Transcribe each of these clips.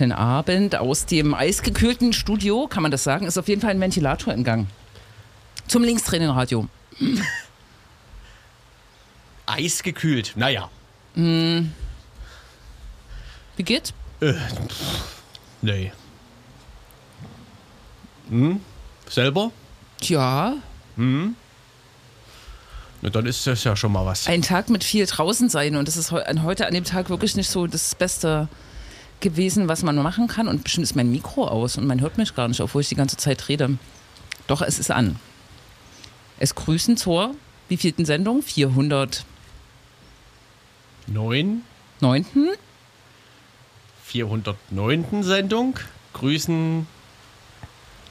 Guten Abend aus dem eisgekühlten Studio, kann man das sagen? Ist auf jeden Fall ein Ventilator im Gang. Zum Linkstraining-Radio. Eisgekühlt, naja. Wie geht's? Nee. Hm? Selber? Tja, Na, dann ist das ja schon mal was. ein Tag mit viel draußen sein und das ist an- heute an dem Tag wirklich nicht so das Beste gewesen, was man machen kann. Und bestimmt ist mein Mikro aus und man hört mich gar nicht, obwohl ich die ganze Zeit rede. Doch, es ist an. Es grüßen zur wievielten Sendung? 409. Neun, 409. Sendung. Grüßen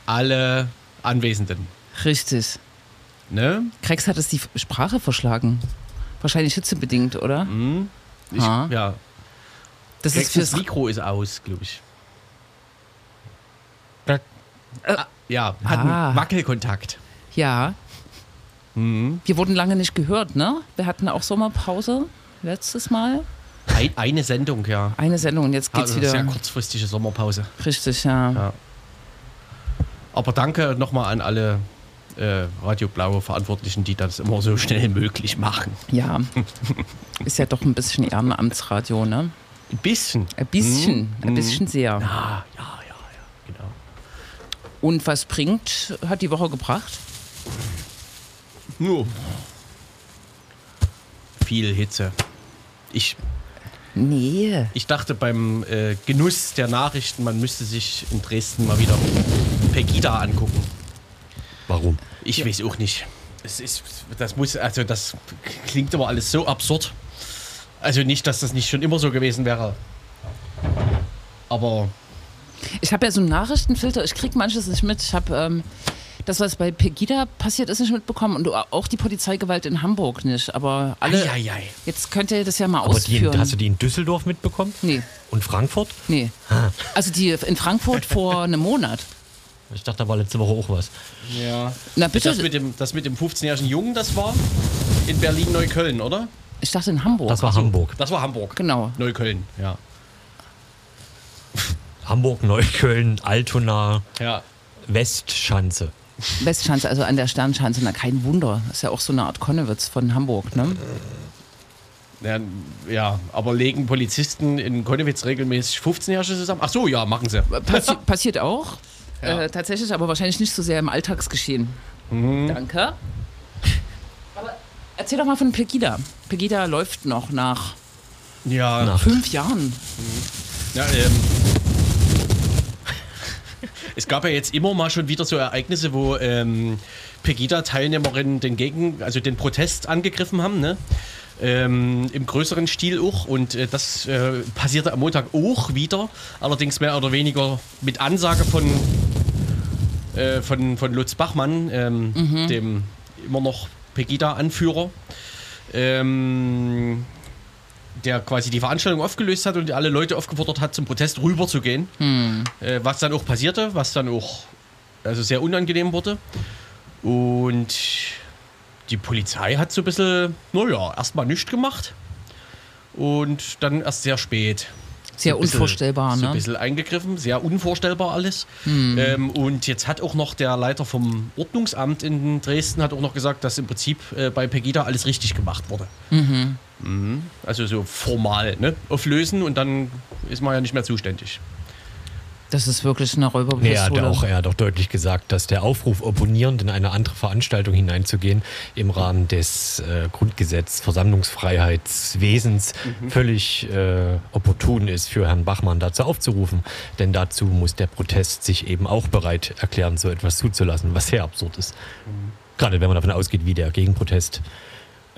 alle Anwesenden. Richtig. Ne? Krex hat es die Sprache verschlagen. Wahrscheinlich hitzebedingt, oder? Ich, Ah. ja. Das ist Das fürs Mikro ist aus, glaube ich. Äh. Ah, ja, hat Ah. einen Wackelkontakt. Ja. Wir wurden lange nicht gehört, ne? Wir hatten auch Sommerpause letztes Mal. Ein, eine Sendung, ja. Eine Sendung und jetzt geht's Also wieder. sehr kurzfristige Sommerpause. Richtig, ja. Ja. Aber danke nochmal an alle äh, Radio Blaue Verantwortlichen, die das immer so schnell möglich machen. Ja. Ist ja doch ein bisschen Ehrenamtsradio, ne? Ein bisschen. Ein bisschen, ein bisschen sehr. Ah, ja, ja, ja, genau. Und was bringt, hat die Woche gebracht? Nur. Viel Hitze. Ich, Nee. ich dachte beim äh, Genuss der Nachrichten, man müsste sich in Dresden mal wieder Pegida angucken. Warum? Ich weiß auch nicht. Es ist, das muss, also das klingt aber alles so absurd. Also nicht, dass das nicht schon immer so gewesen wäre. Aber Ich habe ja so einen Nachrichtenfilter, ich krieg manches nicht mit. Ich habe ähm, das, was bei Pegida passiert ist, nicht mitbekommen und auch die Polizeigewalt in Hamburg nicht. Aber alle. Eieiei. Jetzt könnt ihr das ja mal Aber die, ausführen. hast du die in Düsseldorf mitbekommen? Nee, Und Frankfurt? nee. Also die in Frankfurt vor einem Monat. Ich dachte, da war letzte Woche auch was. Ja. Na bitte. Das mit dem, das mit dem 15-jährigen Jungen, das war in Berlin-Neukölln, oder? Ich dachte in Hamburg. Das war Hamburg. Das war Hamburg. Genau. Neukölln, ja. Hamburg, Neukölln, Altona, Ja. Westschanze. Westschanze, also an der Sternschanze, na kein Wunder. Das ist ja auch so eine Art Konnewitz von Hamburg, ne? Ja, ja, aber legen Polizisten in Konnewitz regelmäßig 15-Jährige zusammen? Ach so, ja, machen sie. Passi passiert auch. Ja. Äh, tatsächlich, aber wahrscheinlich nicht so sehr im Alltagsgeschehen. Danke. Erzähl doch mal von Pegida. Pegida läuft noch nach Ja, Na. fünf Jahren. ja ähm, es gab ja jetzt immer mal schon wieder so Ereignisse, wo ähm, Pegida-Teilnehmerinnen den Gegen, also den Protest angegriffen haben, ne? Ähm, Im größeren Stil auch. Und äh, das äh, passierte am Montag auch wieder. Allerdings mehr oder weniger mit Ansage von, äh, von, von Lutz Bachmann, ähm, dem immer noch Pegida-Anführer. Ähm, der quasi die Veranstaltung aufgelöst hat und alle Leute aufgefordert hat, zum Protest rüberzugehen. Äh, was dann auch passierte, was dann auch also sehr unangenehm wurde. Und die Polizei hat so ein bisschen, naja, erstmal nichts gemacht. Und dann erst sehr spät. Sehr so ein bisschen- unvorstellbar, So ein ne? bisschen eingegriffen, sehr unvorstellbar alles. Ähm, und jetzt hat auch noch der Leiter vom Ordnungsamt in Dresden hat auch noch gesagt, dass im Prinzip äh, bei Pegida alles richtig gemacht wurde. Mhm. Also so formal, ne? Auflösen und dann ist man ja nicht mehr zuständig. Das ist wirklich eine Nee, er, hat Räuberpistole. auch, er hat auch deutlich gesagt, dass der Aufruf, opponierend in eine andere Veranstaltung hineinzugehen, im Rahmen des äh, Grundgesetz Versammlungsfreiheitswesens völlig äh, opportun ist, für Herrn Bachmann dazu aufzurufen. Denn dazu muss der Protest sich eben auch bereit erklären, so etwas zuzulassen, was sehr absurd ist. Gerade wenn man davon ausgeht, wie der Gegenprotest äh,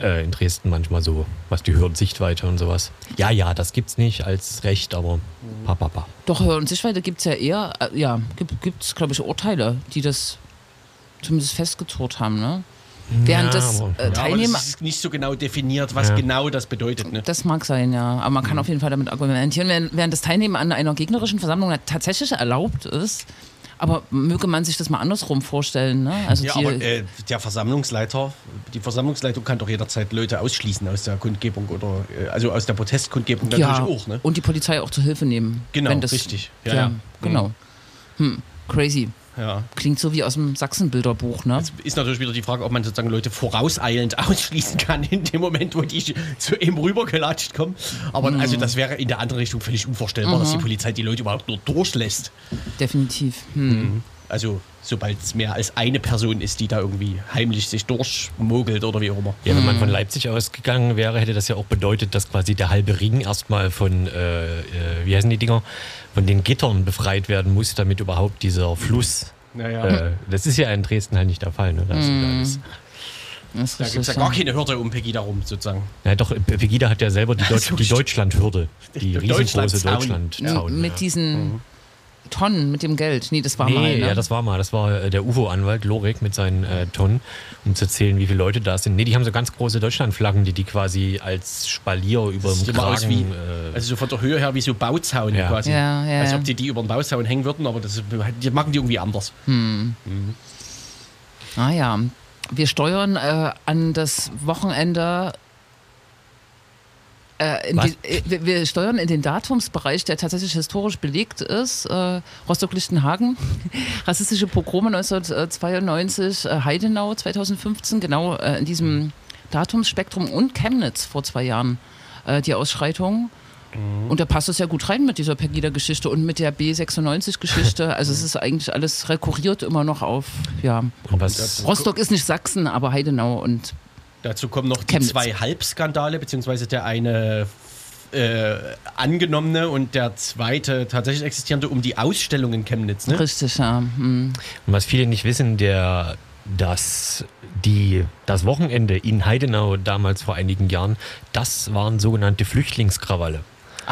in Dresden manchmal so, was die Höhe und Sichtweite und sowas. Ja, ja, das gibt's nicht als Recht, aber pa, pa, pa. Doch, Hör- und Sichtweite gibt es ja eher, äh, ja, gibt es, glaube ich, Urteile, die das zumindest festgezurrt haben, ne? Während Ja, das äh, Ja, aber Teilnehmer. das ist nicht so genau definiert, was Ja. genau das bedeutet. Ne? Das mag sein, ja. Aber man kann auf jeden Fall damit argumentieren, während, während das Teilnehmen an einer gegnerischen Versammlung tatsächlich erlaubt ist, Aber möge man sich das mal andersrum vorstellen, ne? Also Ja, die, aber äh, der Versammlungsleiter, die Versammlungsleitung kann doch jederzeit Leute ausschließen aus der Kundgebung oder äh, also aus der Protestkundgebung natürlich ja, auch, ne? und die Polizei auch zur Hilfe nehmen. Genau, wenn das, richtig. Ja, Ja, ja. genau. Hm, crazy. Ja. Klingt so wie aus dem Sachsenbilderbuch, ne? Jetzt ist natürlich wieder die Frage, ob man sozusagen Leute vorauseilend ausschließen kann in dem Moment, wo die zu ihm rübergelatscht kommen. Aber Mhm. also das wäre in der anderen Richtung völlig unvorstellbar, dass die Polizei die Leute überhaupt nur durchlässt. Definitiv. Hm. Also sobald es mehr als eine Person ist, die da irgendwie heimlich sich durchmogelt oder wie auch immer. Ja, wenn man von Leipzig ausgegangen wäre, hätte das ja auch bedeutet, dass quasi der halbe Ring erstmal von, äh, äh, wie heißen die Dinger, von den Gittern befreit werden muss, damit überhaupt dieser Fluss. Naja. Äh, das ist ja in Dresden halt nicht der Fall. Ne? Da alles- Das ist Da gibt es ja gar keine Hürde um Pegida rum, sozusagen. Ja, doch, Pegida hat ja selber die, Deutsch, so die. Deutschlandhürde. Die riesengroße Deutschlandzaun. Mit ja. diesen Tonnen, mit dem Geld. Nee, das war Nee, mal. Ne? ja, das war mal. Das war äh, der UFO-Anwalt Lorik mit seinen äh, Tonnen, um zu zählen, wie viele Leute da sind. Nee, die haben so ganz große Deutschlandflaggen, die die quasi als Spalier über dem immer aus Kragen. wie, äh, also so von der Höhe her wie so Bauzaun Ja. quasi. Ja, ja, Als ob die die über den Bauzaun hängen würden, aber das, die machen die irgendwie anders. Ah ja, wir steuern äh, an das Wochenende. Äh, die, äh, wir- steuern in den Datumsbereich, der tatsächlich historisch belegt ist. Äh, Rostock-Lichtenhagen, rassistische Pogrome 1992, äh, Heidenau 2015, genau in diesem Datumsspektrum und Chemnitz vor zwei Jahren die Ausschreitung. Und da passt es ja gut rein mit dieser Pegida-Geschichte und mit der B96-Geschichte. Also es ist eigentlich alles rekurriert immer noch auf, ja, Rostock ist nicht Sachsen, aber Heidenau und Dazu kommen noch die Chemnitz. zwei Halbskandale, beziehungsweise der eine äh, angenommene und der zweite tatsächlich existierende um die Ausstellung in Chemnitz. Ne? richtig, ja. Hm. und was viele nicht wissen, der, dass die, das Wochenende in Heidenau damals vor einigen Jahren, das waren sogenannte Flüchtlingskrawalle.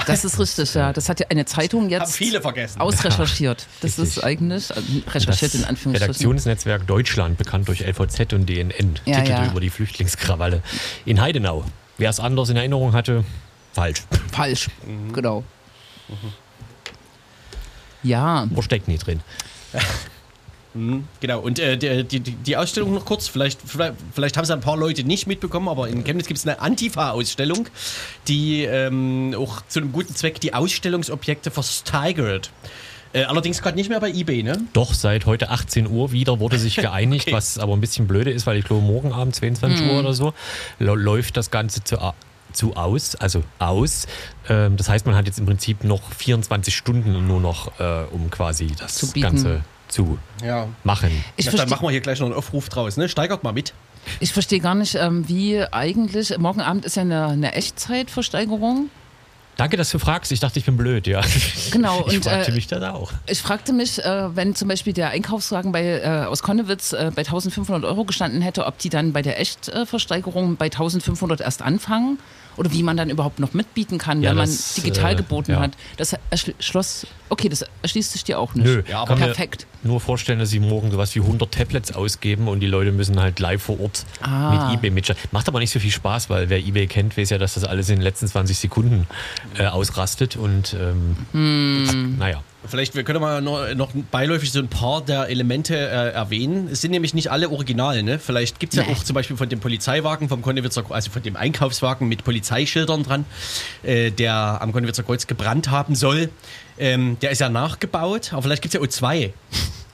Das ist richtig, ja. Das hat ja eine Zeitung Haben jetzt viele vergessen. ausrecherchiert. Das Richtig. ist eigentlich, äh, recherchiert in Das Anführungsstrichen. Redaktionsnetzwerk Deutschland, bekannt durch LVZ und DNN, Ja, titelte ja. über die Flüchtlingskrawalle in Heidenau. Wer es anders in Erinnerung hatte, falsch. Falsch, Mhm. genau. Ja, Wo steckt nie drin? Genau, und äh, die, die, die Ausstellung noch kurz, vielleicht, vielleicht, vielleicht haben es ein paar Leute nicht mitbekommen, aber in Chemnitz gibt es eine Antifa-Ausstellung, die ähm, auch zu einem guten Zweck die Ausstellungsobjekte versteigert. Äh, allerdings gerade nicht mehr bei eBay, ne? Doch seit heute 18 Uhr wieder wurde sich geeinigt, Okay. was aber ein bisschen blöde ist, weil ich glaube, morgen Abend 22 Uhr oder so läuft das Ganze zu, zu aus, also aus. Ähm, das heißt, man hat jetzt im Prinzip noch 24 Stunden nur noch, äh, um quasi das. Ganze zu Ja. machen. ich ja dann verstehe machen wir hier gleich noch einen Aufruf draus, ne? Steigert mal mit. ich versteh gar nicht, ähm, wie eigentlich, morgen Abend ist ja eine, eine Echtzeitversteigerung. Danke, dass du fragst. Ich dachte, ich bin blöd, ja. Genau, Ich und, fragte äh, mich das auch. Ich fragte mich, äh, wenn zum Beispiel der Einkaufswagen bei, äh, aus Konnewitz äh, bei 1500 Euro gestanden hätte, ob die dann bei der Echtversteigerung bei 1500 erst anfangen oder wie man dann überhaupt noch mitbieten kann, Ja, wenn man das, digital äh, geboten ja. hat. Das erschloss, okay, das erschließt sich dir auch nicht. Nö, Ja, aber kann mir perfekt. nur vorstellen, dass sie morgen sowas wie 100 Tablets ausgeben und die Leute müssen halt live vor Ort Ah. mit eBay mitschalten. Macht aber nicht so viel Spaß, weil wer eBay kennt, weiß ja, dass das alles in den letzten 20 Sekunden äh, ausrastet und ähm, Hm. naja. Vielleicht wir können wir noch, noch beiläufig so ein paar der Elemente äh, erwähnen. Es sind nämlich nicht alle original, ne? Vielleicht gibt es ja Nee. auch zum Beispiel von dem Polizeiwagen vom Konnewitzer, also von dem Einkaufswagen mit Polizeischildern dran, äh, der am Konnewitzer Kreuz gebrannt haben soll. Ähm, der ist ja nachgebaut, aber vielleicht gibt es ja auch zwei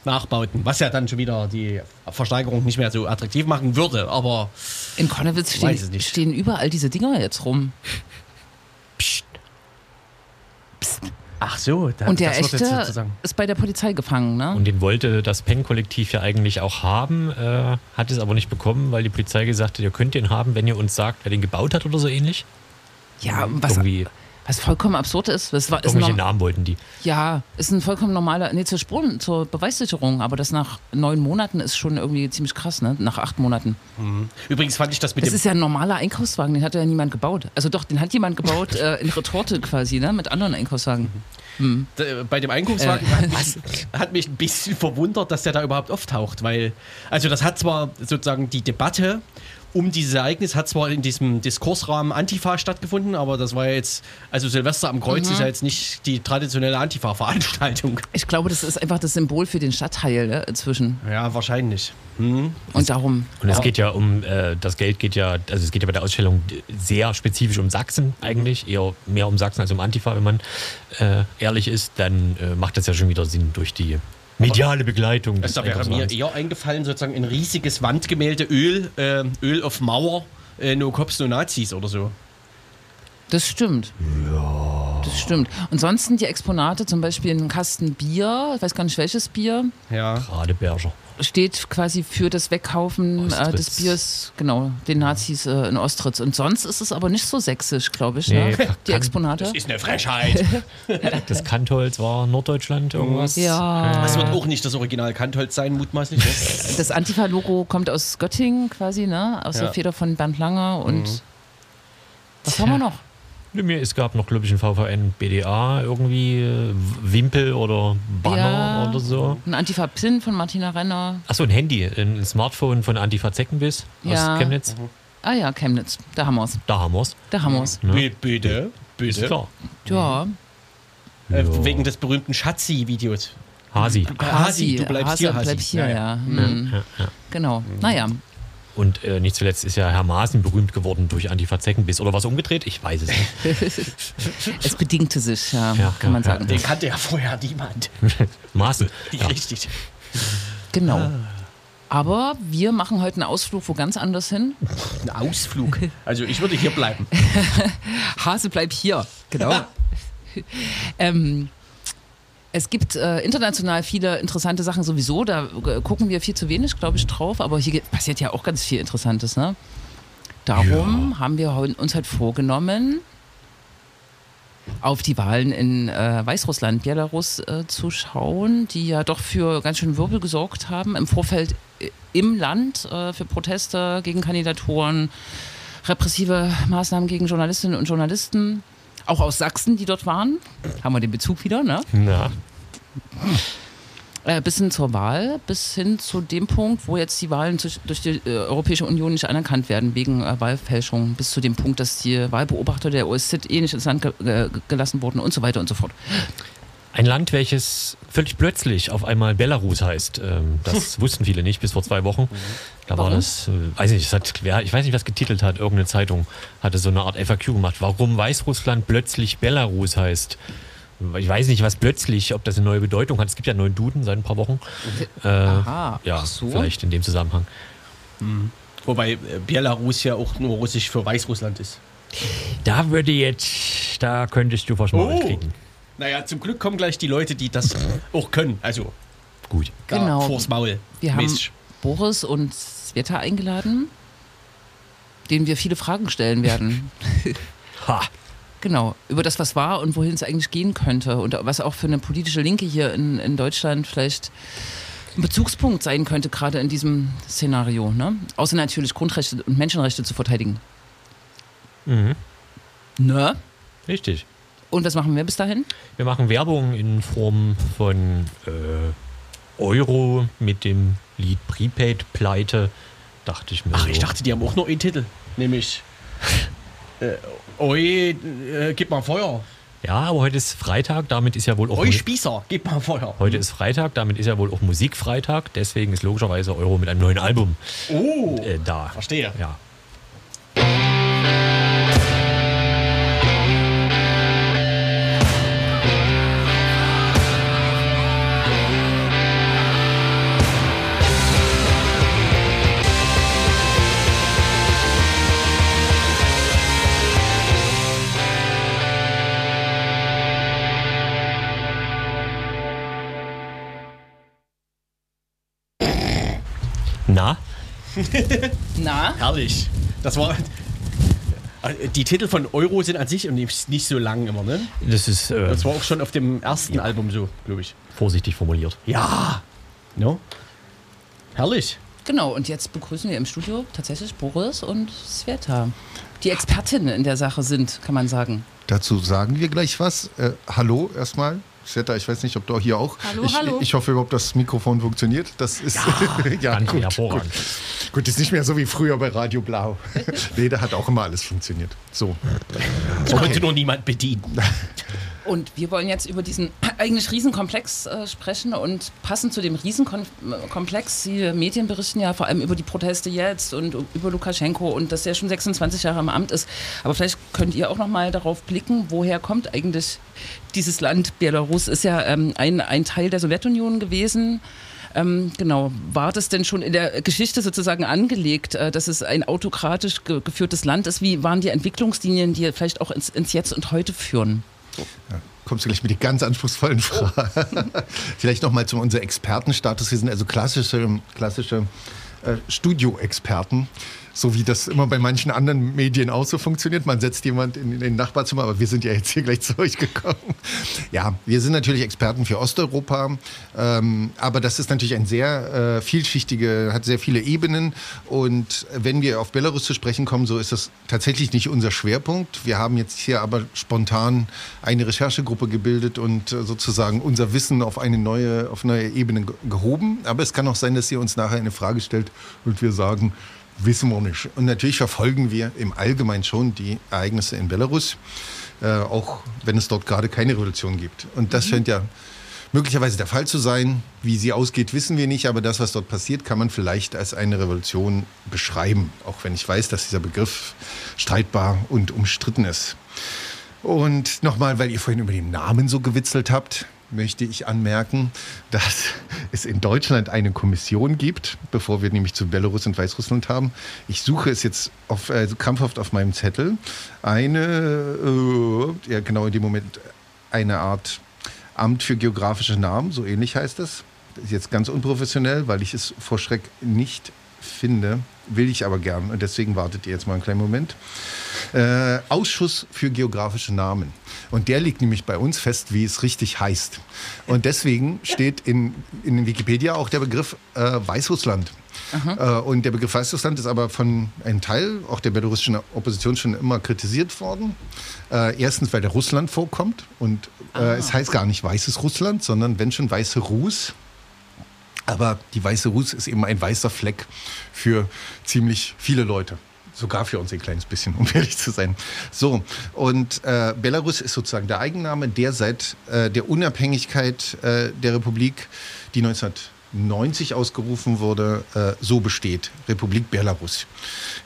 Nachbauten, was ja dann schon wieder die Versteigerung nicht mehr so attraktiv machen würde. Aber In Konnewitz stehen, stehen überall diese Dinger jetzt rum. Psst. ach so, da, Und der das wird jetzt echte sozusagen. ist bei der Polizei gefangen, ne? Und den wollte das Pen-Kollektiv ja eigentlich auch haben, äh, hat es aber nicht bekommen, weil die Polizei gesagt hat, ihr könnt den haben, wenn ihr uns sagt, wer den gebaut hat oder so ähnlich. ja, was, Irgendwie, was vollkommen absurd ist. Das war, ist irgendwelche noch, Namen wollten die. Ja, ist ein vollkommen normaler, nee, zur Spuren, zur Beweissicherung, aber das nach neun Monaten ist schon irgendwie ziemlich krass, ne? Nach acht Monaten. Übrigens fand ich das mit Das dem ist ja ein normaler Einkaufswagen, den hat ja niemand gebaut. Also doch, den hat jemand gebaut äh, in Retorte quasi, ne? Mit anderen Einkaufswagen. D- bei dem Einkaufswagen Äh, hat, mich, hat mich ein bisschen verwundert, dass der da überhaupt auftaucht, weil, also das hat zwar sozusagen die Debatte um dieses Ereignis hat zwar in diesem Diskursrahmen Antifa stattgefunden, aber das war ja jetzt, also Silvester am Kreuz ist ja jetzt nicht die traditionelle Antifa-Veranstaltung. Ich glaube, das ist einfach das Symbol für den Stadtteil ne, inzwischen. Ja, wahrscheinlich. Hm. Und darum. Und es geht ja um, äh, das Geld geht ja, also es geht ja bei der Ausstellung sehr spezifisch um Sachsen eigentlich, eher mehr um Sachsen als um Antifa, wenn man äh, ehrlich ist, dann äh, macht das ja schon wieder Sinn durch die mediale Begleitung. Des da wäre mir eher eingefallen, sozusagen ein riesiges Wandgemälde, Öl, äh, Öl auf Mauer, äh, No Cops, No Nazis oder so. Das stimmt. Ja. Das stimmt. Und sonst sind die Exponate zum Beispiel ein Kasten Bier, ich weiß gar nicht welches Bier, Ja. Radeberger. steht quasi für das Wegkaufen äh, des. Biers, genau, den Nazis äh, in Ostritz. Und sonst ist es aber nicht so sächsisch, glaube ich, Nee, ne? kann- die Exponate. Ist eine Frechheit. Das Kantholz war Norddeutschland irgendwas. Ja. Das wird auch nicht das Original Kantholz sein, mutmaßlich. Ne? Das Antifa-Logo kommt aus Göttingen quasi, ne? Aus Ja. Mhm. der Feder von Bernd Lange und was haben wir noch? Mir, es gab noch, glaube ich, ein VVN BDA irgendwie, äh, Wimpel oder Banner Ja. oder so. Ein Antifa-Pin von Martina Renner. Achso, ein Handy, ein Smartphone von Antifa Zeckenbiss Ja. aus Chemnitz. Ah ja, Chemnitz. Da haben wir's. Da haben wir's. Da haben wir's. Ne? B- Bitte, Ist bitte. klar. Ja. Äh, Ja. wegen des berühmten Schatzi-Videos. Hasi. Hasi, du bleibst Hasi, hier, Hasi. bleib hier, Ja, ja. ja. Hm. Ja, ja. Genau. Naja. Und äh, nicht zuletzt ist ja Herr Maaßen berühmt geworden durch Antifa Zeckenbiss. Oder was umgedreht? Ich weiß es nicht. Es bedingte sich, ja, Ja, kann man ja, sagen. Den kannte ja vorher niemand. Maaßen. Ja. Richtig. Genau. Aber wir machen heute einen Ausflug wo ganz anders hin. Ein Ausflug. Also ich würde hier bleiben. Hase, bleib hier. Genau. ähm, es gibt äh, international viele interessante Sachen sowieso. Da äh, gucken wir viel zu wenig, glaube ich, drauf. Aber hier passiert ja auch ganz viel Interessantes. Ne? Darum haben wir uns halt vorgenommen, auf die Wahlen in äh, Weißrussland, Belarus äh, zu schauen, die ja doch für ganz schön Wirbel gesorgt haben im Vorfeld äh, im Land äh, für Proteste gegen Kandidaturen, repressive Maßnahmen gegen Journalistinnen und Journalisten, auch aus Sachsen, die dort waren. Haben wir den Bezug wieder, ne? Na, Äh, bis hin zur Wahl, bis hin zu dem Punkt, wo jetzt die Wahlen durch, die äh, Europäische Union nicht anerkannt werden wegen äh, Wahlfälschung, bis zu dem Punkt, dass die Wahlbeobachter der OSZE eh nicht ins Land ge ge gelassen wurden und so weiter und so fort. Ein Land, welches völlig plötzlich auf einmal Belarus heißt. Ähm, das wussten viele nicht bis vor zwei Wochen. Da war Warum? das, äh, weiß nicht, hat, ich weiß nicht, was getitelt hat, irgendeine Zeitung hatte so eine Art FAQ gemacht. Warum Weißrussland plötzlich Belarus heißt. Ich weiß nicht, was plötzlich, ob das eine neue Bedeutung hat. Es gibt ja einen neuen Duden seit ein paar Wochen. Äh, Aha, ja, so. vielleicht in dem Zusammenhang. Wobei äh, Belarus ja auch nur russisch für Weißrussland ist. Da würde jetzt, da könntest du verschmauert Oh. kriegen. Naja, zum Glück kommen gleich die Leute, die das auch können. Also Gut. Genau. vors Maul. Wir haben Mäßig. Boris und Sveta eingeladen, denen wir viele Fragen stellen werden. Ha. Genau, über das, was war und wohin es eigentlich gehen könnte und was auch für eine politische Linke hier in, in Deutschland vielleicht ein Bezugspunkt sein könnte, gerade in diesem Szenario. Ne? Außer natürlich Grundrechte und Menschenrechte zu verteidigen. Mhm. Ne? Richtig. Und was machen wir bis dahin? Wir machen Werbung in Form von äh, Euro mit dem Lied Prepaid Pleite. Dachte ich mir. Ach, so. ich dachte, die haben auch noch einen Titel. Nämlich äh, Oi, äh, gib mal Feuer. Ja, aber heute ist Freitag, damit ist ja wohl auch. Oi, Spießer, gib mal Feuer. Heute ist Freitag, damit ist ja wohl auch Musikfreitag. Deswegen ist logischerweise Euro mit einem neuen Album Oh, äh, da. verstehe. Ja. Na? Na? Herrlich. Das war. Die Titel von Euro sind an sich nicht nicht so lang immer, ne? Das ist äh, Das war auch schon auf dem ersten Album so, glaube ich. vorsichtig formuliert. Ja. No? Herrlich. Genau, und jetzt begrüßen wir im Studio tatsächlich Boris und Sveta, die Expertinnen in der Sache sind, kann man sagen. Dazu sagen wir gleich was. Äh, hallo erstmal. Sveta, ich weiß nicht, ob du hier auch. Hallo, ich, hallo. ich hoffe überhaupt, dass das Mikrofon funktioniert. Das ist ja, ganz gut, hervorragend. gut. Gut, ist nicht mehr so wie früher bei Radio Blau. nee, da hat auch immer alles funktioniert. So. Das konnte nur niemand bedienen. Und wir wollen jetzt über diesen eigentlich Riesenkomplex äh, sprechen und passend zu dem Riesenkomplex, die Medien berichten ja vor allem über die Proteste jetzt und über Lukaschenko und dass er schon 26 Jahre im Amt ist. Aber vielleicht könnt ihr auch noch mal darauf blicken, woher kommt eigentlich dieses Land? Belarus ist ja ähm, ein, ein Teil der Sowjetunion gewesen. Ähm, genau, war das denn schon in der Geschichte sozusagen angelegt, äh, dass es ein autokratisch ge geführtes Land ist? Wie waren die Entwicklungslinien, die vielleicht auch ins, ins Jetzt und Heute führen? Ja, kommst du gleich mit den ganz anspruchsvollen Fragen. Vielleicht nochmal zu unserem Expertenstatus. Wir sind also klassische, klassische äh, Studioexperten so wie das immer bei manchen anderen Medien auch so funktioniert. Man setzt jemand in, in den Nachbarzimmer, aber wir sind ja jetzt hier gleich zu euch gekommen. Ja, wir sind natürlich Experten für Osteuropa, ähm, aber das ist natürlich ein sehr äh, vielschichtige, hat sehr viele Ebenen und wenn wir auf Belarus zu sprechen kommen, so ist das tatsächlich nicht unser Schwerpunkt. Wir haben jetzt hier aber spontan eine Recherchegruppe gebildet und äh, sozusagen unser Wissen auf eine neue, auf neue Ebene gehoben. Aber es kann auch sein, dass ihr uns nachher eine Frage stellt und wir sagen, Wissen wir nicht. Und natürlich verfolgen wir im Allgemeinen schon die Ereignisse in Belarus, äh, auch wenn es dort gerade keine Revolution gibt. Und das mhm. scheint ja möglicherweise der Fall zu sein. Wie sie ausgeht, wissen wir nicht, aber das, was dort passiert, kann man vielleicht als eine Revolution beschreiben, auch wenn ich weiß, dass dieser Begriff streitbar und umstritten ist. Und nochmal, weil ihr vorhin über den Namen so gewitzelt habt, möchte ich anmerken, dass es in Deutschland eine Kommission gibt, bevor wir nämlich zu Belarus und Weißrussland haben. Ich suche es jetzt auf, also krampfhaft auf meinem Zettel. Eine, äh, ja genau in dem Moment, eine Art Amt für geografische Namen, so ähnlich heißt es. Das ist jetzt ganz unprofessionell, weil ich es vor Schreck nicht finde. Will ich aber gern. Und deswegen wartet ihr jetzt mal einen kleinen Moment. Äh, Ausschuss für geografische Namen. Und der liegt nämlich bei uns fest, wie es richtig heißt. Und deswegen steht in, in Wikipedia auch der Begriff äh, Weißrussland. Äh, und der Begriff Weißrussland ist aber von einem Teil auch der belarussischen Opposition schon immer kritisiert worden. Äh, erstens, weil der Russland vorkommt. Und äh, es heißt gar nicht weißes Russland, sondern wenn schon weiße Ruß. Aber die weiße Ruß ist eben ein weißer Fleck für ziemlich viele Leute. Sogar für uns ein kleines bisschen, um ehrlich zu sein. So, und äh, Belarus ist sozusagen der Eigenname, der seit äh, der Unabhängigkeit äh, der Republik, die 1990 ausgerufen wurde, äh, so besteht. Republik Belarus.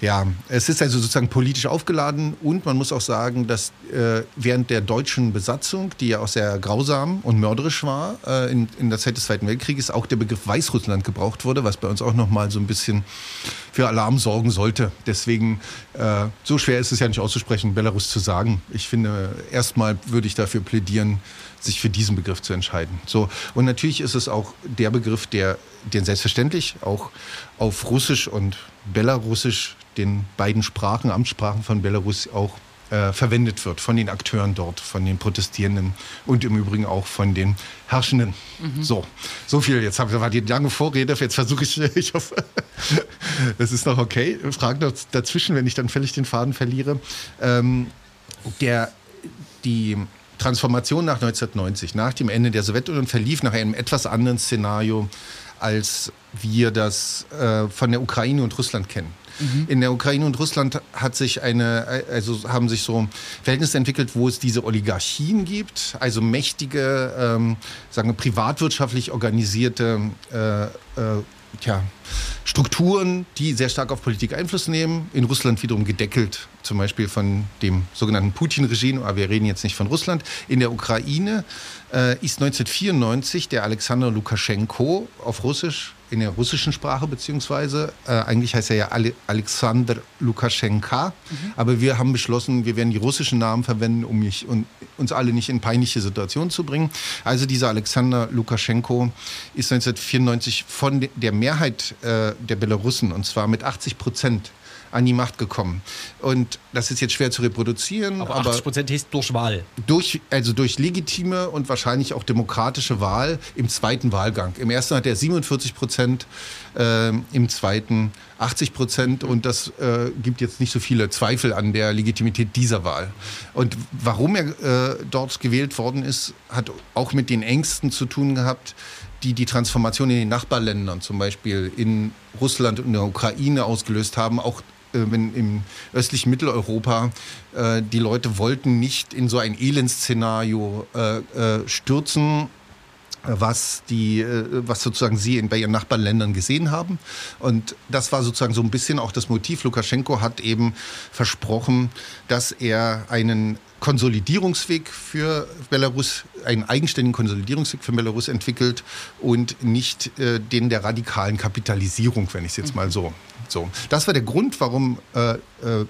Ja, es ist also sozusagen politisch aufgeladen und man muss auch sagen, dass äh, während der deutschen Besatzung, die ja auch sehr grausam und mörderisch war äh, in, in der Zeit des Zweiten Weltkrieges, auch der Begriff Weißrussland gebraucht wurde, was bei uns auch nochmal so ein bisschen für Alarm sorgen sollte. Deswegen, äh, so schwer ist es ja nicht auszusprechen, Belarus zu sagen. Ich finde, erstmal würde ich dafür plädieren, sich für diesen Begriff zu entscheiden. So, und natürlich ist es auch der Begriff, der, den selbstverständlich auch auf Russisch und Belarusisch, den beiden Sprachen, Amtssprachen von Belarus, auch äh, verwendet wird von den Akteuren dort, von den Protestierenden und im Übrigen auch von den Herrschenden. Mhm. So, so viel. Jetzt haben, war die lange Vorrede. Jetzt versuche ich, ich hoffe, das ist noch okay. Fragen dazwischen, wenn ich dann völlig den Faden verliere. Ähm, der, die Transformation nach 1990, nach dem Ende der Sowjetunion, verlief nach einem etwas anderen Szenario, als wir das äh, von der Ukraine und Russland kennen. Mhm. In der Ukraine und Russland hat sich eine, also haben sich so Verhältnisse entwickelt, wo es diese Oligarchien gibt, also mächtige, ähm, sagen wir, privatwirtschaftlich organisierte äh, äh, tja, Strukturen, die sehr stark auf Politik Einfluss nehmen. In Russland wiederum gedeckelt, zum Beispiel von dem sogenannten Putin-Regime, aber wir reden jetzt nicht von Russland. In der Ukraine äh, ist 1994 der Alexander Lukaschenko auf Russisch in der russischen Sprache, beziehungsweise äh, eigentlich heißt er ja Ale Alexander Lukaschenka, mhm. aber wir haben beschlossen, wir werden die russischen Namen verwenden, um mich, und uns alle nicht in peinliche Situationen zu bringen. Also dieser Alexander Lukaschenko ist 1994 von der Mehrheit äh, der Belarussen, und zwar mit 80 Prozent, an die Macht gekommen. Und das ist jetzt schwer zu reproduzieren. Aber 80 Prozent heißt durch Wahl. Durch, also durch legitime und wahrscheinlich auch demokratische Wahl im zweiten Wahlgang. Im ersten hat er 47 Prozent, äh, im zweiten 80 Prozent und das äh, gibt jetzt nicht so viele Zweifel an der Legitimität dieser Wahl. Und warum er äh, dort gewählt worden ist, hat auch mit den Ängsten zu tun gehabt, die die Transformation in den Nachbarländern, zum Beispiel in Russland und der Ukraine ausgelöst haben, auch äh, wenn im östlichen Mitteleuropa äh, die Leute wollten nicht in so ein Elendsszenario äh, äh, stürzen, was die, äh, was sozusagen sie in, bei ihren Nachbarländern gesehen haben. Und das war sozusagen so ein bisschen auch das Motiv. Lukaschenko hat eben versprochen, dass er einen Konsolidierungsweg für Belarus, einen eigenständigen Konsolidierungsweg für Belarus entwickelt und nicht äh, den der radikalen Kapitalisierung, wenn ich es jetzt mal so. so. Das war der Grund, warum äh, äh,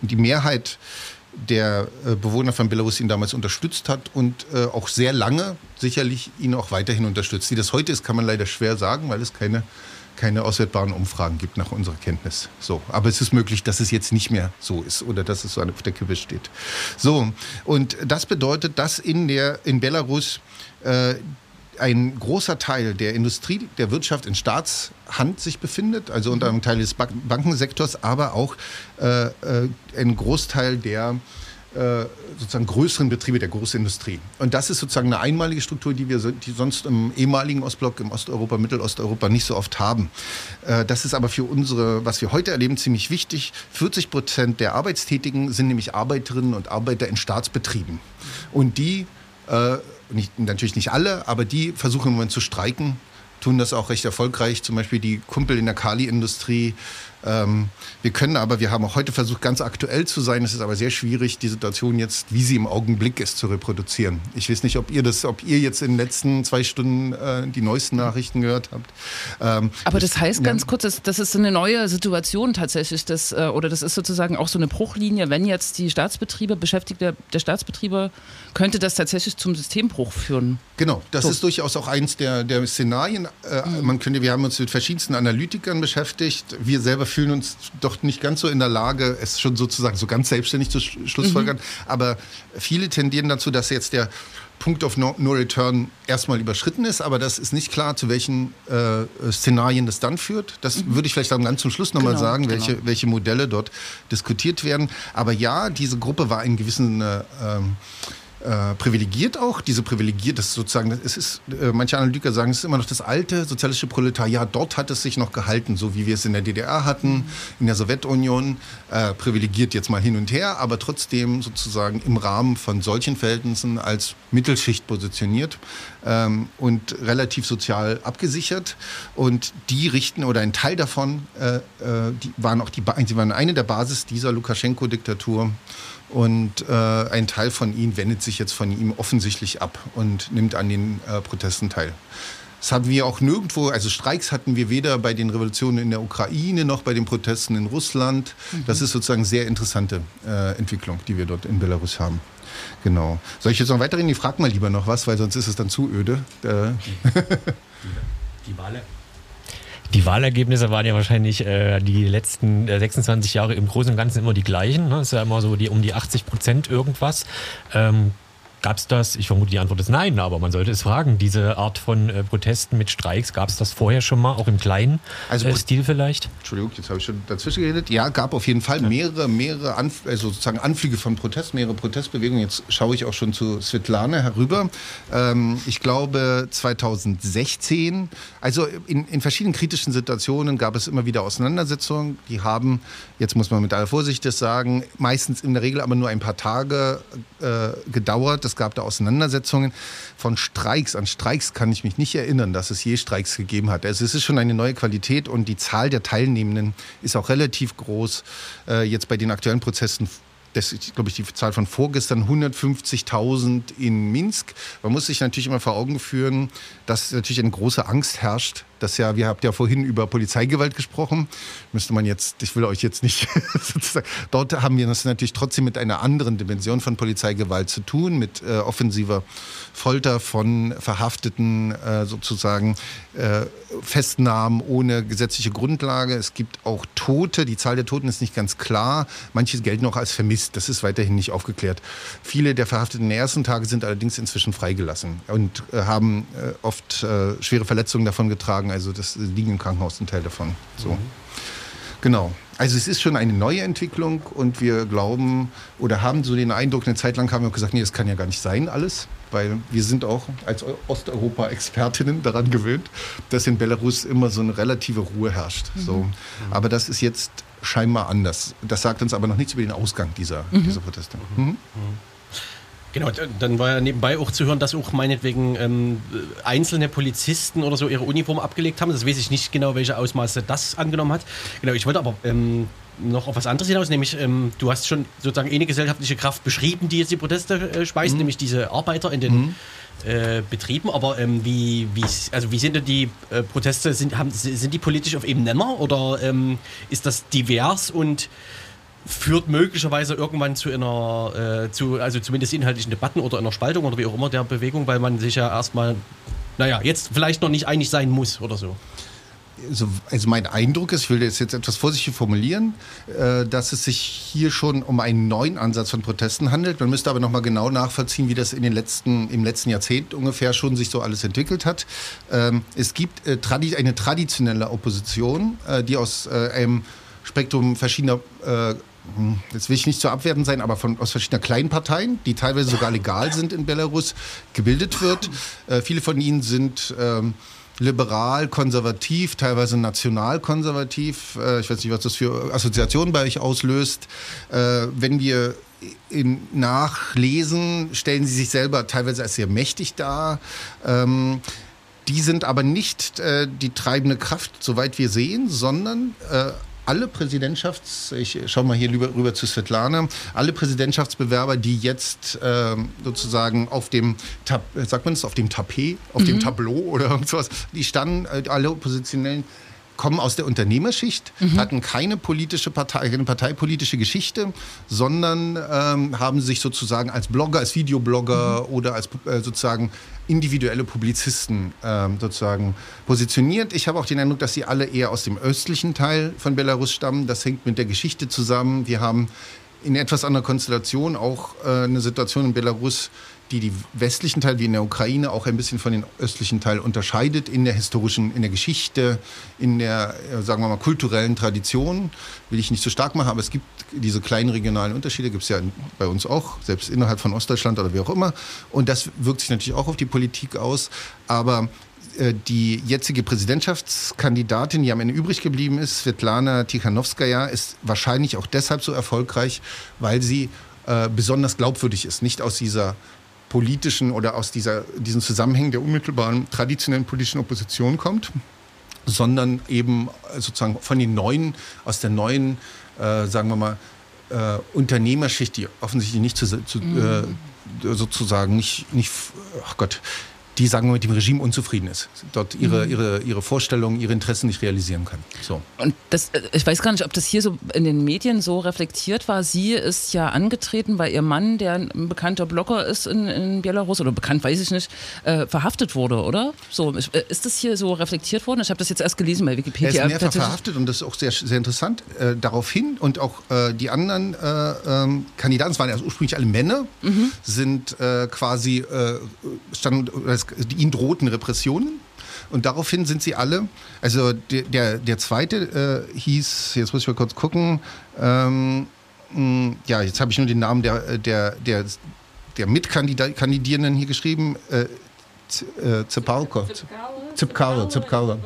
die Mehrheit der äh, Bewohner von Belarus ihn damals unterstützt hat und äh, auch sehr lange sicherlich ihn auch weiterhin unterstützt. Wie das heute ist, kann man leider schwer sagen, weil es keine, keine auswertbaren Umfragen gibt nach unserer Kenntnis. So, aber es ist möglich, dass es jetzt nicht mehr so ist oder dass es so auf der Kippe steht. So, und das bedeutet, dass in, der, in Belarus äh, ein großer Teil der Industrie, der Wirtschaft in Staatshand sich befindet, also unter einem Teil des Bankensektors, aber auch äh, äh, ein Großteil der äh, sozusagen größeren Betriebe der Großindustrie. Und das ist sozusagen eine einmalige Struktur, die wir die sonst im ehemaligen Ostblock, im Osteuropa, Mittelosteuropa nicht so oft haben. Äh, das ist aber für unsere, was wir heute erleben, ziemlich wichtig. 40 Prozent der Arbeitstätigen sind nämlich Arbeiterinnen und Arbeiter in Staatsbetrieben. Und die äh, nicht, natürlich nicht alle, aber die versuchen im Moment zu streiken, tun das auch recht erfolgreich. Zum Beispiel die Kumpel in der Kali-Industrie ähm, wir können aber, wir haben auch heute versucht, ganz aktuell zu sein. Es ist aber sehr schwierig, die Situation jetzt, wie sie im Augenblick ist, zu reproduzieren. Ich weiß nicht, ob ihr das, ob ihr jetzt in den letzten zwei Stunden äh, die neuesten Nachrichten gehört habt. Ähm, aber das heißt ganz ja. kurz, das, das ist eine neue Situation tatsächlich, das, äh, oder das ist sozusagen auch so eine Bruchlinie, wenn jetzt die Staatsbetriebe, Beschäftigte der Staatsbetriebe, könnte das tatsächlich zum Systembruch führen. Genau, das so. ist durchaus auch eins der, der Szenarien. Äh, mhm. Man könnte, wir haben uns mit verschiedensten Analytikern beschäftigt. Wir selber fühlen uns doch nicht ganz so in der Lage, es schon sozusagen so ganz selbstständig zu schlussfolgern. Mhm. Aber viele tendieren dazu, dass jetzt der Punkt of No, no Return erstmal überschritten ist, aber das ist nicht klar, zu welchen äh, Szenarien das dann führt. Das mhm. würde ich vielleicht dann ganz zum Schluss nochmal genau, sagen, genau. welche, welche Modelle dort diskutiert werden. Aber ja, diese Gruppe war in gewissen äh, ähm, äh, privilegiert auch. Diese privilegiert, das sozusagen, es ist, äh, manche Analytiker sagen, es ist immer noch das alte sozialistische Proletariat. Dort hat es sich noch gehalten, so wie wir es in der DDR hatten, in der Sowjetunion. Äh, privilegiert jetzt mal hin und her, aber trotzdem sozusagen im Rahmen von solchen Verhältnissen als Mittelschicht positioniert ähm, und relativ sozial abgesichert. Und die richten, oder ein Teil davon, äh die waren auch die, sie waren eine der Basis dieser Lukaschenko-Diktatur. Und äh, ein Teil von ihnen wendet sich jetzt von ihm offensichtlich ab und nimmt an den äh, Protesten teil. Das haben wir auch nirgendwo, also Streiks hatten wir weder bei den Revolutionen in der Ukraine noch bei den Protesten in Russland. Mhm. Das ist sozusagen eine sehr interessante äh, Entwicklung, die wir dort in Belarus haben. Genau. Soll ich jetzt noch weiterreden? Ich frage mal lieber noch was, weil sonst ist es dann zu öde. Äh. Die, Wahle. Die Wahlergebnisse waren ja wahrscheinlich äh, die letzten äh, 26 Jahre im Großen und Ganzen immer die gleichen. Ne? Ist ja immer so die, um die 80 Prozent irgendwas. Ähm, Gab es das? Ich vermute, die Antwort ist nein, aber man sollte es fragen. Diese Art von äh, Protesten mit Streiks, gab es das vorher schon mal, auch im kleinen also, äh, Stil vielleicht? Entschuldigung, jetzt habe ich schon dazwischen geredet. Ja, gab auf jeden Fall mehrere, mehrere Anf also sozusagen Anflüge von Protest, mehrere Protestbewegungen. Jetzt schaue ich auch schon zu Svetlana herüber. Ähm, ich glaube 2016, also in, in verschiedenen kritischen Situationen gab es immer wieder Auseinandersetzungen. Die haben, jetzt muss man mit aller Vorsicht das sagen, meistens in der Regel aber nur ein paar Tage äh, gedauert es gab da Auseinandersetzungen von Streiks. An Streiks kann ich mich nicht erinnern, dass es je Streiks gegeben hat. Also es ist schon eine neue Qualität und die Zahl der Teilnehmenden ist auch relativ groß. Äh, jetzt bei den aktuellen Prozessen das ist, glaube ich, die Zahl von vorgestern, 150.000 in Minsk. Man muss sich natürlich immer vor Augen führen, dass natürlich eine große Angst herrscht, das ja, wir habt ja vorhin über Polizeigewalt gesprochen. Müsste man jetzt, ich will euch jetzt nicht sozusagen, dort haben wir das natürlich trotzdem mit einer anderen Dimension von Polizeigewalt zu tun, mit äh, offensiver Folter von Verhafteten, äh, sozusagen äh, Festnahmen ohne gesetzliche Grundlage. Es gibt auch Tote. Die Zahl der Toten ist nicht ganz klar. Manche gelten auch als vermisst. Das ist weiterhin nicht aufgeklärt. Viele der Verhafteten in den ersten Tagen sind allerdings inzwischen freigelassen und äh, haben äh, oft äh, schwere Verletzungen davon getragen. Also das liegen im Krankenhaus ein Teil davon. So. Mhm. Genau. Also es ist schon eine neue Entwicklung und wir glauben oder haben so den Eindruck, eine Zeit lang haben wir gesagt, nee, das kann ja gar nicht sein alles, weil wir sind auch als Osteuropa-Expertinnen daran gewöhnt, dass in Belarus immer so eine relative Ruhe herrscht. Mhm. So. Aber das ist jetzt scheinbar anders. Das sagt uns aber noch nichts über den Ausgang dieser, mhm. dieser Proteste. Mhm. Genau, dann war ja nebenbei auch zu hören, dass auch meinetwegen ähm, einzelne Polizisten oder so ihre Uniform abgelegt haben. Das weiß ich nicht genau, welche Ausmaße das angenommen hat. Genau, ich wollte aber ähm, noch auf was anderes hinaus, nämlich ähm, du hast schon sozusagen eine gesellschaftliche Kraft beschrieben, die jetzt die Proteste äh, speist, mhm. nämlich diese Arbeiter in den mhm. äh, Betrieben. Aber ähm, wie, wie, also wie sind denn die äh, Proteste? Sind, haben, sind die politisch auf eben Nenner oder ähm, ist das divers und führt möglicherweise irgendwann zu einer, äh, zu, also zumindest inhaltlichen Debatten oder einer Spaltung oder wie auch immer der Bewegung, weil man sich ja erstmal, naja, jetzt vielleicht noch nicht einig sein muss oder so. Also, also mein Eindruck ist, ich will das jetzt etwas vorsichtig formulieren, äh, dass es sich hier schon um einen neuen Ansatz von Protesten handelt. Man müsste aber noch mal genau nachvollziehen, wie das in den letzten, im letzten Jahrzehnt ungefähr schon sich so alles entwickelt hat. Ähm, es gibt äh, eine traditionelle Opposition, äh, die aus äh, einem Spektrum verschiedener äh, jetzt will ich nicht zu abwertend sein, aber von, aus verschiedenen kleinen Parteien, die teilweise sogar legal sind in Belarus, gebildet wird. Äh, viele von ihnen sind ähm, liberal, konservativ, teilweise nationalkonservativ. Äh, ich weiß nicht, was das für Assoziationen bei euch auslöst. Äh, wenn wir in Nachlesen, stellen sie sich selber teilweise als sehr mächtig dar. Ähm, die sind aber nicht äh, die treibende Kraft, soweit wir sehen, sondern äh, alle Präsidentschafts, ich schaue mal hier rüber, rüber zu Svetlana, alle Präsidentschaftsbewerber, die jetzt ähm, sozusagen auf dem, sagt man es, auf dem Tapet, auf mhm. dem Tableau oder irgendwas, die standen, äh, alle Oppositionellen kommen aus der Unternehmerschicht, mhm. hatten keine politische Partei, keine parteipolitische Geschichte, sondern ähm, haben sich sozusagen als Blogger, als Videoblogger mhm. oder als äh, sozusagen individuelle Publizisten ähm, sozusagen positioniert. Ich habe auch den Eindruck, dass sie alle eher aus dem östlichen Teil von Belarus stammen. Das hängt mit der Geschichte zusammen. Wir haben in etwas anderer Konstellation auch äh, eine Situation in Belarus, die die westlichen Teil wie in der Ukraine auch ein bisschen von den östlichen Teil unterscheidet in der historischen, in der Geschichte, in der, äh, sagen wir mal, kulturellen Tradition. Will ich nicht so stark machen, aber es gibt diese kleinen regionalen Unterschiede, gibt es ja bei uns auch, selbst innerhalb von Ostdeutschland oder wie auch immer. Und das wirkt sich natürlich auch auf die Politik aus. Aber äh, die jetzige Präsidentschaftskandidatin, die am Ende übrig geblieben ist, Svetlana Tichanowskaja, ist wahrscheinlich auch deshalb so erfolgreich, weil sie äh, besonders glaubwürdig ist. Nicht aus dieser politischen oder aus dieser, diesen Zusammenhängen der unmittelbaren traditionellen politischen Opposition kommt, sondern eben sozusagen von den neuen, aus der neuen, äh, sagen wir mal, äh, Unternehmerschicht, die offensichtlich nicht zu, zu mhm. äh, sozusagen nicht, nicht, ach Gott, die, sagen wir, mit dem Regime unzufrieden ist, dort ihre, mhm. ihre, ihre Vorstellungen, ihre Interessen nicht realisieren kann. So. Und das, äh, ich weiß gar nicht, ob das hier so in den Medien so reflektiert war. Sie ist ja angetreten, weil ihr Mann, der ein bekannter Blogger ist in, in Belarus, oder bekannt weiß ich nicht, äh, verhaftet wurde, oder? So, äh, ist das hier so reflektiert worden? Ich habe das jetzt erst gelesen bei Wikipedia. Er ist mehrfach verhaftet und das ist auch sehr, sehr interessant. Äh, daraufhin und auch äh, die anderen äh, ähm, Kandidaten, es waren ja ursprünglich alle Männer, mhm. sind quasi standen, die ihnen drohten Repressionen. Und daraufhin sind sie alle, also der, der, der zweite äh, hieß, jetzt muss ich mal kurz gucken, ähm, mh, ja, jetzt habe ich nur den Namen der, der, der, der Mitkandidierenden hier geschrieben, äh, Zepalko. Zepkalo, Zepkalo.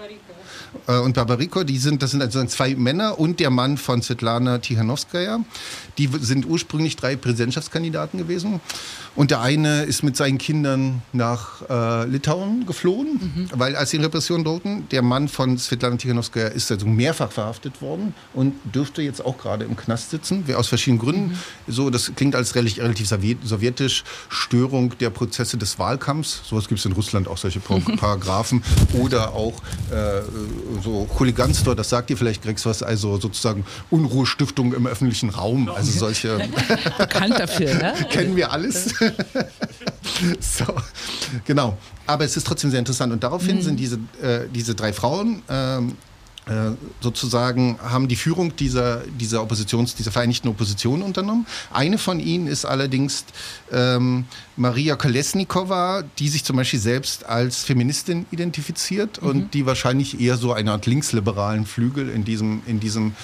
Äh, und Barbariko, die sind, das sind also zwei Männer und der Mann von Svetlana Tichanowskaja. Die sind ursprünglich drei Präsidentschaftskandidaten gewesen. Und der eine ist mit seinen Kindern nach äh, Litauen geflohen, mhm. weil als die Repressionen drohten, der Mann von Svetlana Tichanowskaja ist also mehrfach verhaftet worden und dürfte jetzt auch gerade im Knast sitzen, aus verschiedenen Gründen. Mhm. So, das klingt als relativ, relativ sowjetisch, Störung der Prozesse des Wahlkampfs. Sowas gibt es in Russland auch solche Paragraphen. Oder auch äh, so Chuliganster, das sagt ihr vielleicht, Grex, was, also sozusagen Unruhestiftung im öffentlichen Raum. Also solche. Bekannt dafür, ne? Kennen wir alles. so, genau. Aber es ist trotzdem sehr interessant. Und daraufhin mhm. sind diese, äh, diese drei Frauen ähm, äh, sozusagen haben die Führung dieser, dieser Oppositions, dieser vereinigten Opposition unternommen. Eine von ihnen ist allerdings ähm, Maria Kolesnikova, die sich zum Beispiel selbst als Feministin identifiziert mhm. und die wahrscheinlich eher so eine Art linksliberalen Flügel in diesem, in diesem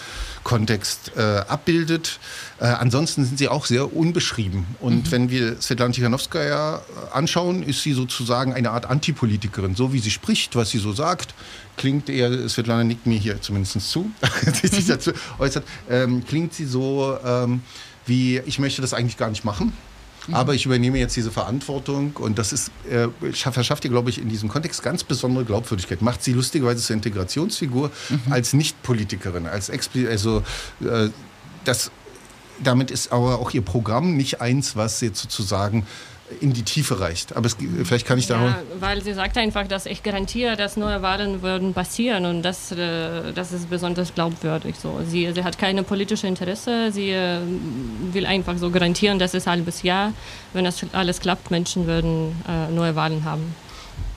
Kontext äh, abbildet. Äh, ansonsten sind sie auch sehr unbeschrieben. Und mhm. wenn wir Svetlana Tichanowskaja äh, anschauen, ist sie sozusagen eine Art Antipolitikerin. So wie sie spricht, was sie so sagt, klingt eher, Svetlana nickt mir hier zumindest zu, sich dazu äußert, ähm, klingt sie so ähm, wie, ich möchte das eigentlich gar nicht machen. Mhm. Aber ich übernehme jetzt diese Verantwortung und das ist, äh, verschafft ihr, glaube ich, in diesem Kontext ganz besondere Glaubwürdigkeit. Macht sie lustigerweise zur Integrationsfigur mhm. als Nicht-Politikerin, als Expli also äh, das, damit ist aber auch ihr Programm nicht eins, was jetzt sozusagen in die Tiefe reicht. Aber es, vielleicht kann ich da. Ja, weil sie sagt einfach, dass ich garantiere, dass neue Wahlen würden passieren und das, äh, das ist besonders glaubwürdig. So. Sie, sie hat keine politische Interesse, sie äh, will einfach so garantieren, dass es ein halbes Jahr, wenn das alles klappt, Menschen würden äh, neue Wahlen haben.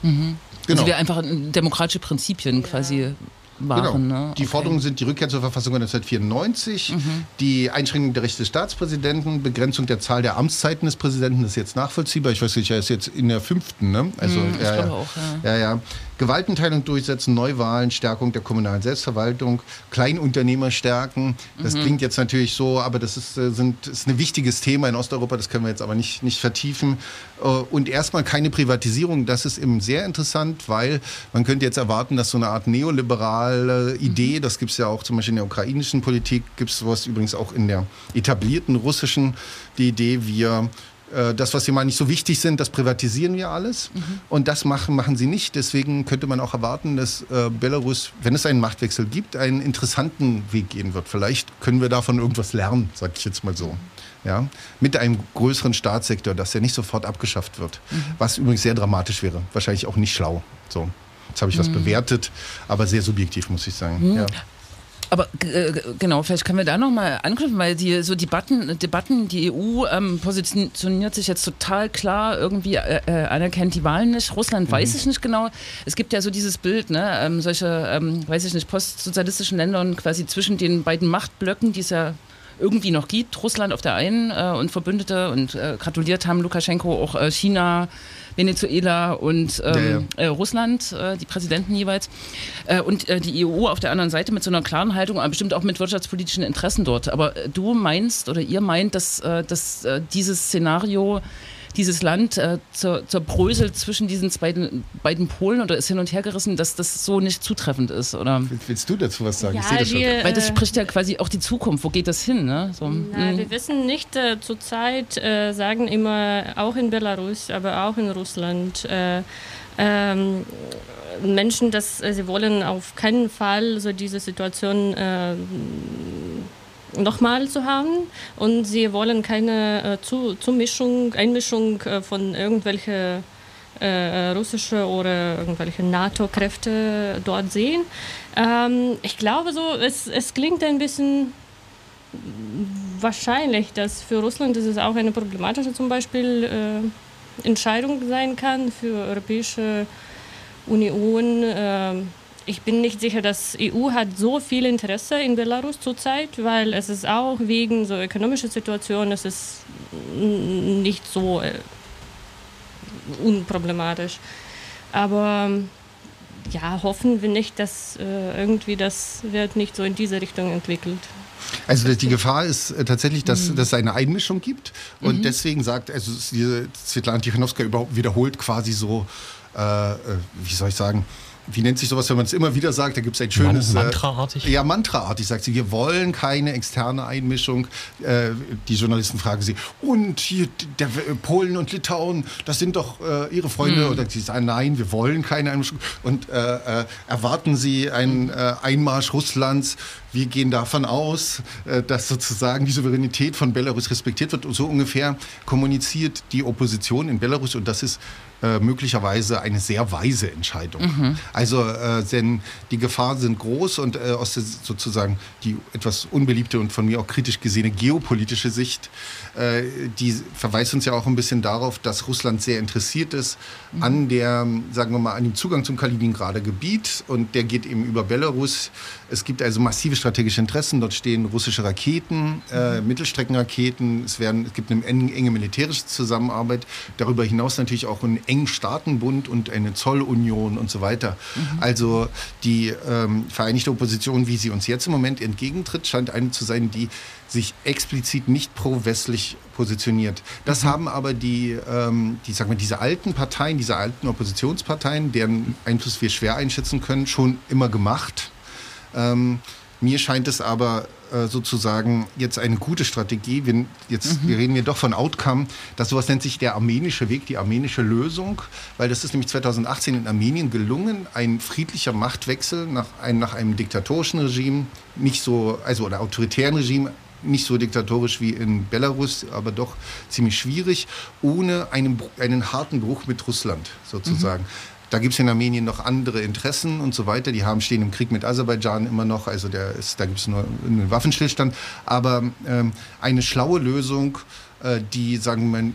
Mhm. Genau. Also wir einfach demokratische Prinzipien ja. quasi waren. Genau. Ne? Die okay. Forderungen sind die Rückkehr zur Verfassung 1994, mhm. die Einschränkung der Rechte des Staatspräsidenten, Begrenzung der Zahl der Amtszeiten des Präsidenten, das ist jetzt nachvollziehbar. Ich weiß nicht, er ist jetzt in der fünften. Ne? Also, mhm, ja, ich glaube auch. Ja. ja, ja. Gewaltenteilung durchsetzen, Neuwahlen, Stärkung der kommunalen Selbstverwaltung, Kleinunternehmer stärken. Das mhm. klingt jetzt natürlich so, aber das ist, äh, sind, ist ein wichtiges Thema in Osteuropa, das können wir jetzt aber nicht, nicht vertiefen. Äh, und erstmal keine Privatisierung, das ist eben sehr interessant, weil man könnte jetzt erwarten, dass so eine Art neoliberale Idee, mhm. das gibt es ja auch zum Beispiel in der ukrainischen Politik, gibt es sowas übrigens auch in der etablierten russischen, die Idee, wir äh, das, was wir mal nicht so wichtig sind, das privatisieren wir alles. Mhm. Und das machen, machen sie nicht. Deswegen könnte man auch erwarten, dass äh, Belarus, wenn es einen Machtwechsel gibt, einen interessanten Weg gehen wird. Vielleicht können wir davon irgendwas lernen, sage ich jetzt mal so. Ja, mit einem größeren Staatssektor, dass der nicht sofort abgeschafft wird. Mhm. Was übrigens sehr dramatisch wäre. Wahrscheinlich auch nicht schlau. So. Jetzt habe ich was mhm. bewertet, aber sehr subjektiv, muss ich sagen. Mhm. Ja. Aber äh, genau, vielleicht können wir da nochmal anknüpfen, weil die so Debatten, Debatten die EU ähm, positioniert sich jetzt total klar, irgendwie äh, äh, anerkennt die Wahlen nicht. Russland mhm. weiß ich nicht genau. Es gibt ja so dieses Bild, ne, ähm, solche, ähm, weiß ich nicht, postsozialistischen Ländern quasi zwischen den beiden Machtblöcken, die es ja irgendwie noch gibt. Russland auf der einen äh, und Verbündete und äh, gratuliert haben Lukaschenko auch äh, China Venezuela und ähm, ja, ja. Äh, Russland, äh, die Präsidenten jeweils. Äh, und die EU auf der anderen Seite mit so einer klaren Haltung, aber bestimmt auch mit wirtschaftspolitischen Interessen dort. Aber du meinst oder ihr meint, dass, dass dieses Szenario dieses Land äh, zur, zerbröselt zwischen diesen beiden, beiden Polen oder ist hin und her gerissen, dass das so nicht zutreffend ist? Oder? Willst du dazu was sagen? Ja, ich das wir, Weil das spricht ja quasi auch die Zukunft. Wo geht das hin? Ne? So, na, hm. wir wissen nicht, äh, zurzeit äh, sagen immer, auch in Belarus, aber auch in Russland, äh, ähm, Menschen, dass äh, sie wollen auf keinen Fall so diese Situation äh, nochmal zu haben und sie wollen keine äh, zu, Zumischung, Einmischung äh, von irgendwelchen äh, russische oder irgendwelche NATO-Kräfte dort sehen. Ähm, ich glaube so, es, es klingt ein bisschen wahrscheinlich, dass für Russland das ist auch eine problematische zum Beispiel äh, Entscheidung sein kann, für Europäische Union äh, ich bin nicht sicher, dass EU hat so viel Interesse in Belarus zurzeit, weil es ist auch wegen so ökonomischer Situation, es ist nicht so äh, unproblematisch. Aber ja, hoffen wir nicht, dass äh, irgendwie das wird nicht so in diese Richtung entwickelt. Also die Gefahr ist äh, tatsächlich, dass, mhm. dass es eine Einmischung gibt und mhm. deswegen sagt, also Svetlana Tichanowska überhaupt wiederholt quasi so, äh, äh, wie soll ich sagen, wie nennt sich sowas, wenn man es immer wieder sagt, da gibt es ein schönes... Man mantraartig? Äh, ja, mantraartig sagt sie, wir wollen keine externe Einmischung. Äh, die Journalisten fragen sie, und hier, der, Polen und Litauen, das sind doch äh, ihre Freunde. Mhm. Oder sie sagen, nein, wir wollen keine Einmischung. Und äh, äh, erwarten sie einen äh, Einmarsch Russlands. Wir gehen davon aus, dass sozusagen die Souveränität von Belarus respektiert wird. Und so ungefähr kommuniziert die Opposition in Belarus. Und das ist äh, möglicherweise eine sehr weise Entscheidung. Mhm. Also äh, denn die Gefahren sind groß und äh, aus der sozusagen die etwas unbeliebte und von mir auch kritisch gesehene geopolitische Sicht, äh, die verweist uns ja auch ein bisschen darauf, dass Russland sehr interessiert ist mhm. an der, sagen wir mal, an dem Zugang zum Kaliningrader Gebiet und der geht eben über Belarus. Es gibt also massive strategische Interessen. Dort stehen russische Raketen, äh, mhm. Mittelstreckenraketen. Es, werden, es gibt eine enge militärische Zusammenarbeit. Darüber hinaus natürlich auch ein engen Staatenbund und eine Zollunion und so weiter. Mhm. Also die ähm, Vereinigte Opposition, wie sie uns jetzt im Moment entgegentritt, scheint eine zu sein, die sich explizit nicht pro-westlich positioniert. Das mhm. haben aber die, ähm, die, sagen wir, diese alten Parteien, diese alten Oppositionsparteien, deren Einfluss wir schwer einschätzen können, schon immer gemacht. Ähm, mir scheint es aber äh, sozusagen jetzt eine gute Strategie. Wir, jetzt, mhm. wir reden hier doch von Outcome. Das sowas nennt sich der armenische Weg, die armenische Lösung, weil das ist nämlich 2018 in Armenien gelungen, ein friedlicher Machtwechsel nach, ein, nach einem diktatorischen Regime, nicht so, also oder autoritären Regime, nicht so diktatorisch wie in Belarus, aber doch ziemlich schwierig, ohne einen, einen harten Bruch mit Russland sozusagen. Mhm. Da gibt es in Armenien noch andere Interessen und so weiter. Die haben stehen im Krieg mit Aserbaidschan immer noch. Also ist, da gibt es nur einen Waffenstillstand. Aber ähm, eine schlaue Lösung, äh, die, sagen wir mal,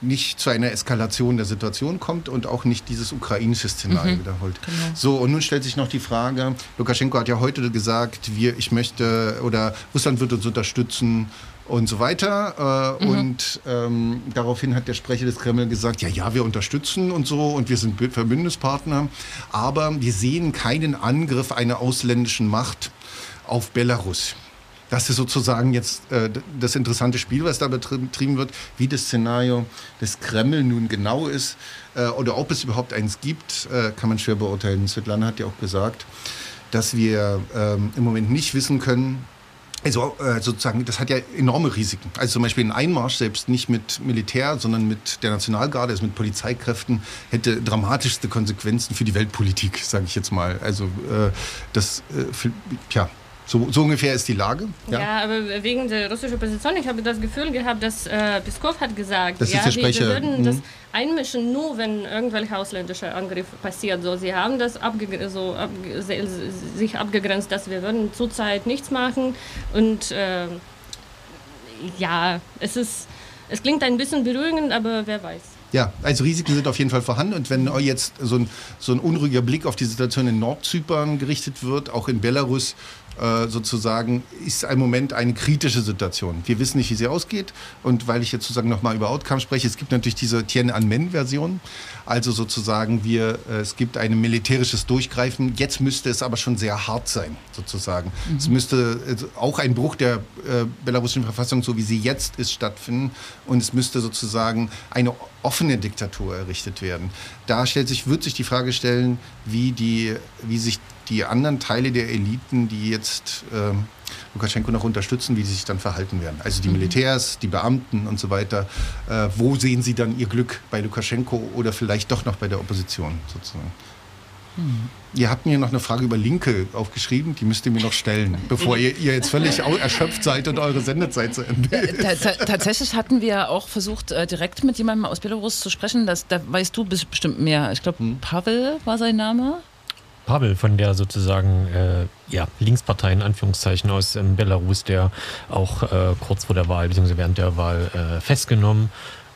nicht zu einer Eskalation der Situation kommt und auch nicht dieses ukrainische Szenario mhm, wiederholt. Genau. So, und nun stellt sich noch die Frage, Lukaschenko hat ja heute gesagt, wir, ich möchte, oder Russland wird uns unterstützen und so weiter. Äh, mhm. Und ähm, daraufhin hat der Sprecher des Kreml gesagt, ja, ja, wir unterstützen und so und wir sind Verbündnispartner, aber wir sehen keinen Angriff einer ausländischen Macht auf Belarus. Das ist sozusagen jetzt äh, das interessante Spiel, was da betrieben wird, wie das Szenario des Kreml nun genau ist äh, oder ob es überhaupt eins gibt, äh, kann man schwer beurteilen. Svetlana hat ja auch gesagt, dass wir ähm, im Moment nicht wissen können, also äh, sozusagen, das hat ja enorme Risiken. Also zum Beispiel ein Einmarsch, selbst nicht mit Militär, sondern mit der Nationalgarde, also mit Polizeikräften, hätte dramatischste Konsequenzen für die Weltpolitik, sage ich jetzt mal. Also äh, das, äh, für, ja, so, so, ungefähr ist die Lage. Ja. ja. aber wegen der russischen Position, ich habe das Gefühl gehabt, dass äh, Piskov hat gesagt, das ja, wir, wir, würden das einmischen, nur wenn irgendwelche ausländische Angriff passiert. So, sie haben das abge so ab sich abgegrenzt, dass wir würden zurzeit nichts machen. Und äh, ja, es ist, es klingt ein bisschen beruhigend, aber wer weiß. Ja, also Risiken sind auf jeden Fall vorhanden. Und wenn jetzt so ein, so ein unruhiger Blick auf die Situation in Nordzypern gerichtet wird, auch in Belarus, äh, sozusagen ist ein Moment eine kritische Situation. Wir wissen nicht, wie sie ausgeht. Und weil ich jetzt sozusagen nochmal über Outcome spreche, es gibt natürlich diese Tiananmen-Version. Also sozusagen wir, äh, es gibt ein militärisches Durchgreifen. Jetzt müsste es aber schon sehr hart sein, sozusagen. Mhm. Es müsste auch ein Bruch der äh, belarussischen Verfassung, so wie sie jetzt ist, stattfinden. Und es müsste sozusagen eine offene Diktatur errichtet werden. Da stellt sich, wird sich die Frage stellen, wie, die, wie sich die anderen Teile der Eliten, die jetzt äh, Lukaschenko noch unterstützen, wie sie sich dann verhalten werden. Also die mhm. Militärs, die Beamten und so weiter. Äh, wo sehen sie dann ihr Glück bei Lukaschenko oder vielleicht doch noch bei der Opposition sozusagen? Mhm. Ihr habt mir noch eine Frage über Linke aufgeschrieben, die müsst ihr mir noch stellen, bevor ihr, ihr jetzt völlig erschöpft seid und eure Sendezeit zu Ende ist. Tatsächlich hatten wir auch versucht, äh, direkt mit jemandem aus Belarus zu sprechen. Das, da weißt du bestimmt mehr. Ich glaube, hm. Pavel war sein Name. Pavel von der sozusagen äh, ja, Linkspartei in Anführungszeichen aus ähm, Belarus, der auch äh, kurz vor der Wahl bzw. während der Wahl äh, festgenommen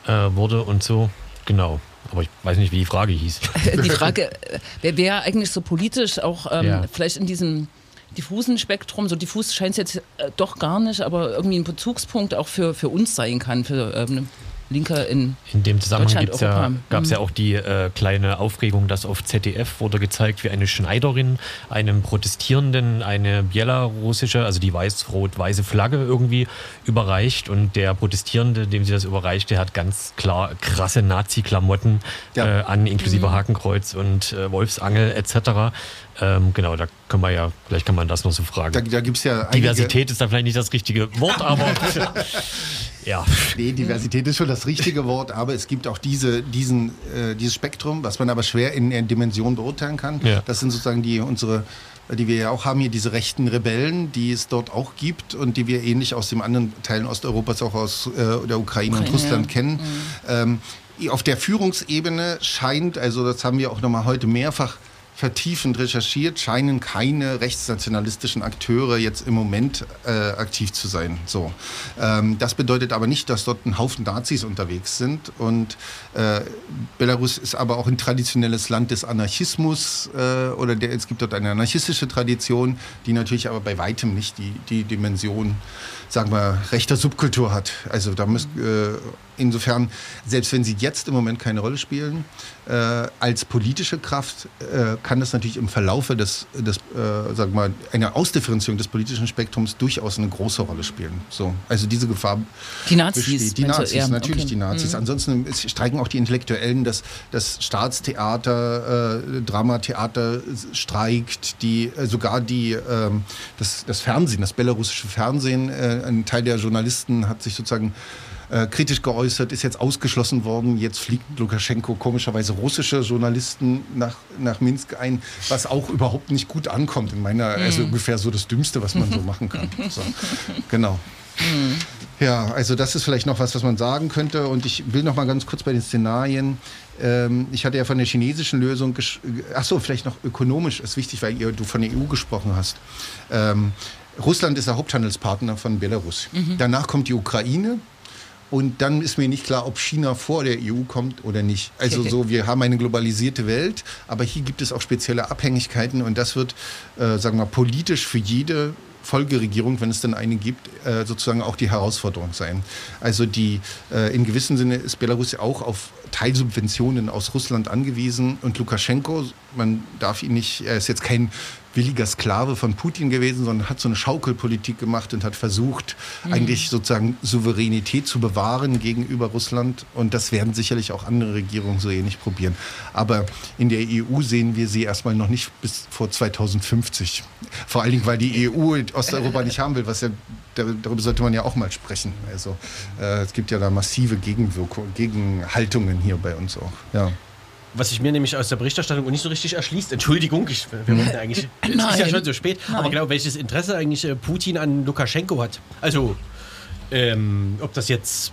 äh, wurde und so. Genau. Aber ich weiß nicht, wie die Frage hieß. Die Frage, äh, wer wäre eigentlich so politisch auch ähm, ja. vielleicht in diesem diffusen Spektrum, so diffus scheint es jetzt äh, doch gar nicht, aber irgendwie ein Bezugspunkt auch für, für uns sein kann, für ähm, Linke in In dem Zusammenhang gibt's ja, gab es ja Mhm. auch die äh, kleine Aufregung, dass auf ZDF wurde gezeigt, wie eine Schneiderin einem Protestierenden eine belarussische, also die weiß-rot-weiße Flagge irgendwie überreicht und der Protestierende, dem sie das überreicht, der hat ganz klar krasse Nazi-Klamotten Ja. äh, an, inklusive Mhm. Hakenkreuz und äh, Wolfsangel etc. Ähm, genau, da können wir ja, vielleicht kann man das noch so fragen. Da, da gibt es ja einige, Diversität ist da vielleicht nicht das richtige Wort, aber ja. Nee, Diversität ist schon das richtige Wort, aber es gibt auch diese, diesen, äh, dieses Spektrum, was man aber schwer in, in Dimensionen beurteilen kann. Ja. Das sind sozusagen die unsere, die wir ja auch haben hier, diese rechten Rebellen, die es dort auch gibt und die wir ähnlich aus den anderen Teilen Osteuropas, auch aus äh, der Ukraine, und Ukraine, Russland ja. kennen. Ähm, auf der Führungsebene scheint, also das haben wir auch nochmal heute mehrfach vertiefend recherchiert, scheinen keine rechtsnationalistischen Akteure jetzt im Moment äh, aktiv zu sein. So. Ähm, das bedeutet aber nicht, dass dort ein Haufen Nazis unterwegs sind. Und äh, Belarus ist aber auch ein traditionelles Land des Anarchismus äh, oder der, es gibt dort eine anarchistische Tradition, die natürlich aber bei weitem nicht die, die Dimension, sagen wir, rechter Subkultur hat. Also da muss, äh, insofern, selbst wenn sie jetzt im Moment keine Rolle spielen, äh, als politische Kraft äh, kann das natürlich im Verlaufe des, des äh, sagen wir einer Ausdifferenzierung des politischen Spektrums durchaus eine große Rolle spielen. So, also diese Gefahr Die Nazis, besteht. Die? Nazis, Ja, natürlich okay. die Nazis. Ansonsten ist- streiken auch die Intellektuellen, das, das Staatstheater, äh, Dramatheater streikt, die, äh, sogar die, ähm, das, das Fernsehen, das belarussische Fernsehen, ein Teil der Journalisten hat sich sozusagen äh, kritisch geäußert, ist jetzt ausgeschlossen worden. Jetzt fliegt Lukaschenko komischerweise russische Journalisten nach, nach Minsk ein, was auch überhaupt nicht gut ankommt in meiner, also ungefähr so das Dümmste, was man so machen kann. So, genau. Ja, also das ist vielleicht noch was, was man sagen könnte. Und ich will noch mal ganz kurz bei den Szenarien. Ähm, ich hatte ja von der chinesischen Lösung, ach so, vielleicht noch ökonomisch ist wichtig, weil ihr, du von der EU gesprochen hast. Ähm, Russland ist der Haupthandelspartner von Belarus. Danach kommt die Ukraine. Und dann ist mir nicht klar, ob China vor der EU kommt oder nicht. Also so, wir haben eine globalisierte Welt, aber hier gibt es auch spezielle Abhängigkeiten und das wird, äh, sagen wir, politisch für jede Folgeregierung, wenn es denn eine gibt, äh, sozusagen auch die Herausforderung sein. Also die, äh, in gewissem Sinne ist Belarus ja auch auf Teilsubventionen aus Russland angewiesen und Lukaschenko, man darf ihn nicht, er ist jetzt kein williger Sklave von Putin gewesen, sondern hat so eine Schaukelpolitik gemacht und hat versucht, eigentlich sozusagen Souveränität zu bewahren gegenüber Russland. Und das werden sicherlich auch andere Regierungen so ähnlich probieren. Aber in der EU sehen wir sie erstmal noch nicht bis vor 2050. Vor allen Dingen, weil die EU Osteuropa nicht haben will, was ja dar- darüber sollte man ja auch mal sprechen. Also äh, es gibt ja da massive Gegenwirkungen, Gegenhaltungen hier bei uns auch. Ja. Was sich mir nämlich aus der Berichterstattung nicht so richtig erschließt, Entschuldigung, ich, wir wollten eigentlich, es ist ja Nein. schon so spät, aber Nein. genau, welches Interesse eigentlich äh, Putin an Lukaschenko hat. Also, ähm, ob das jetzt,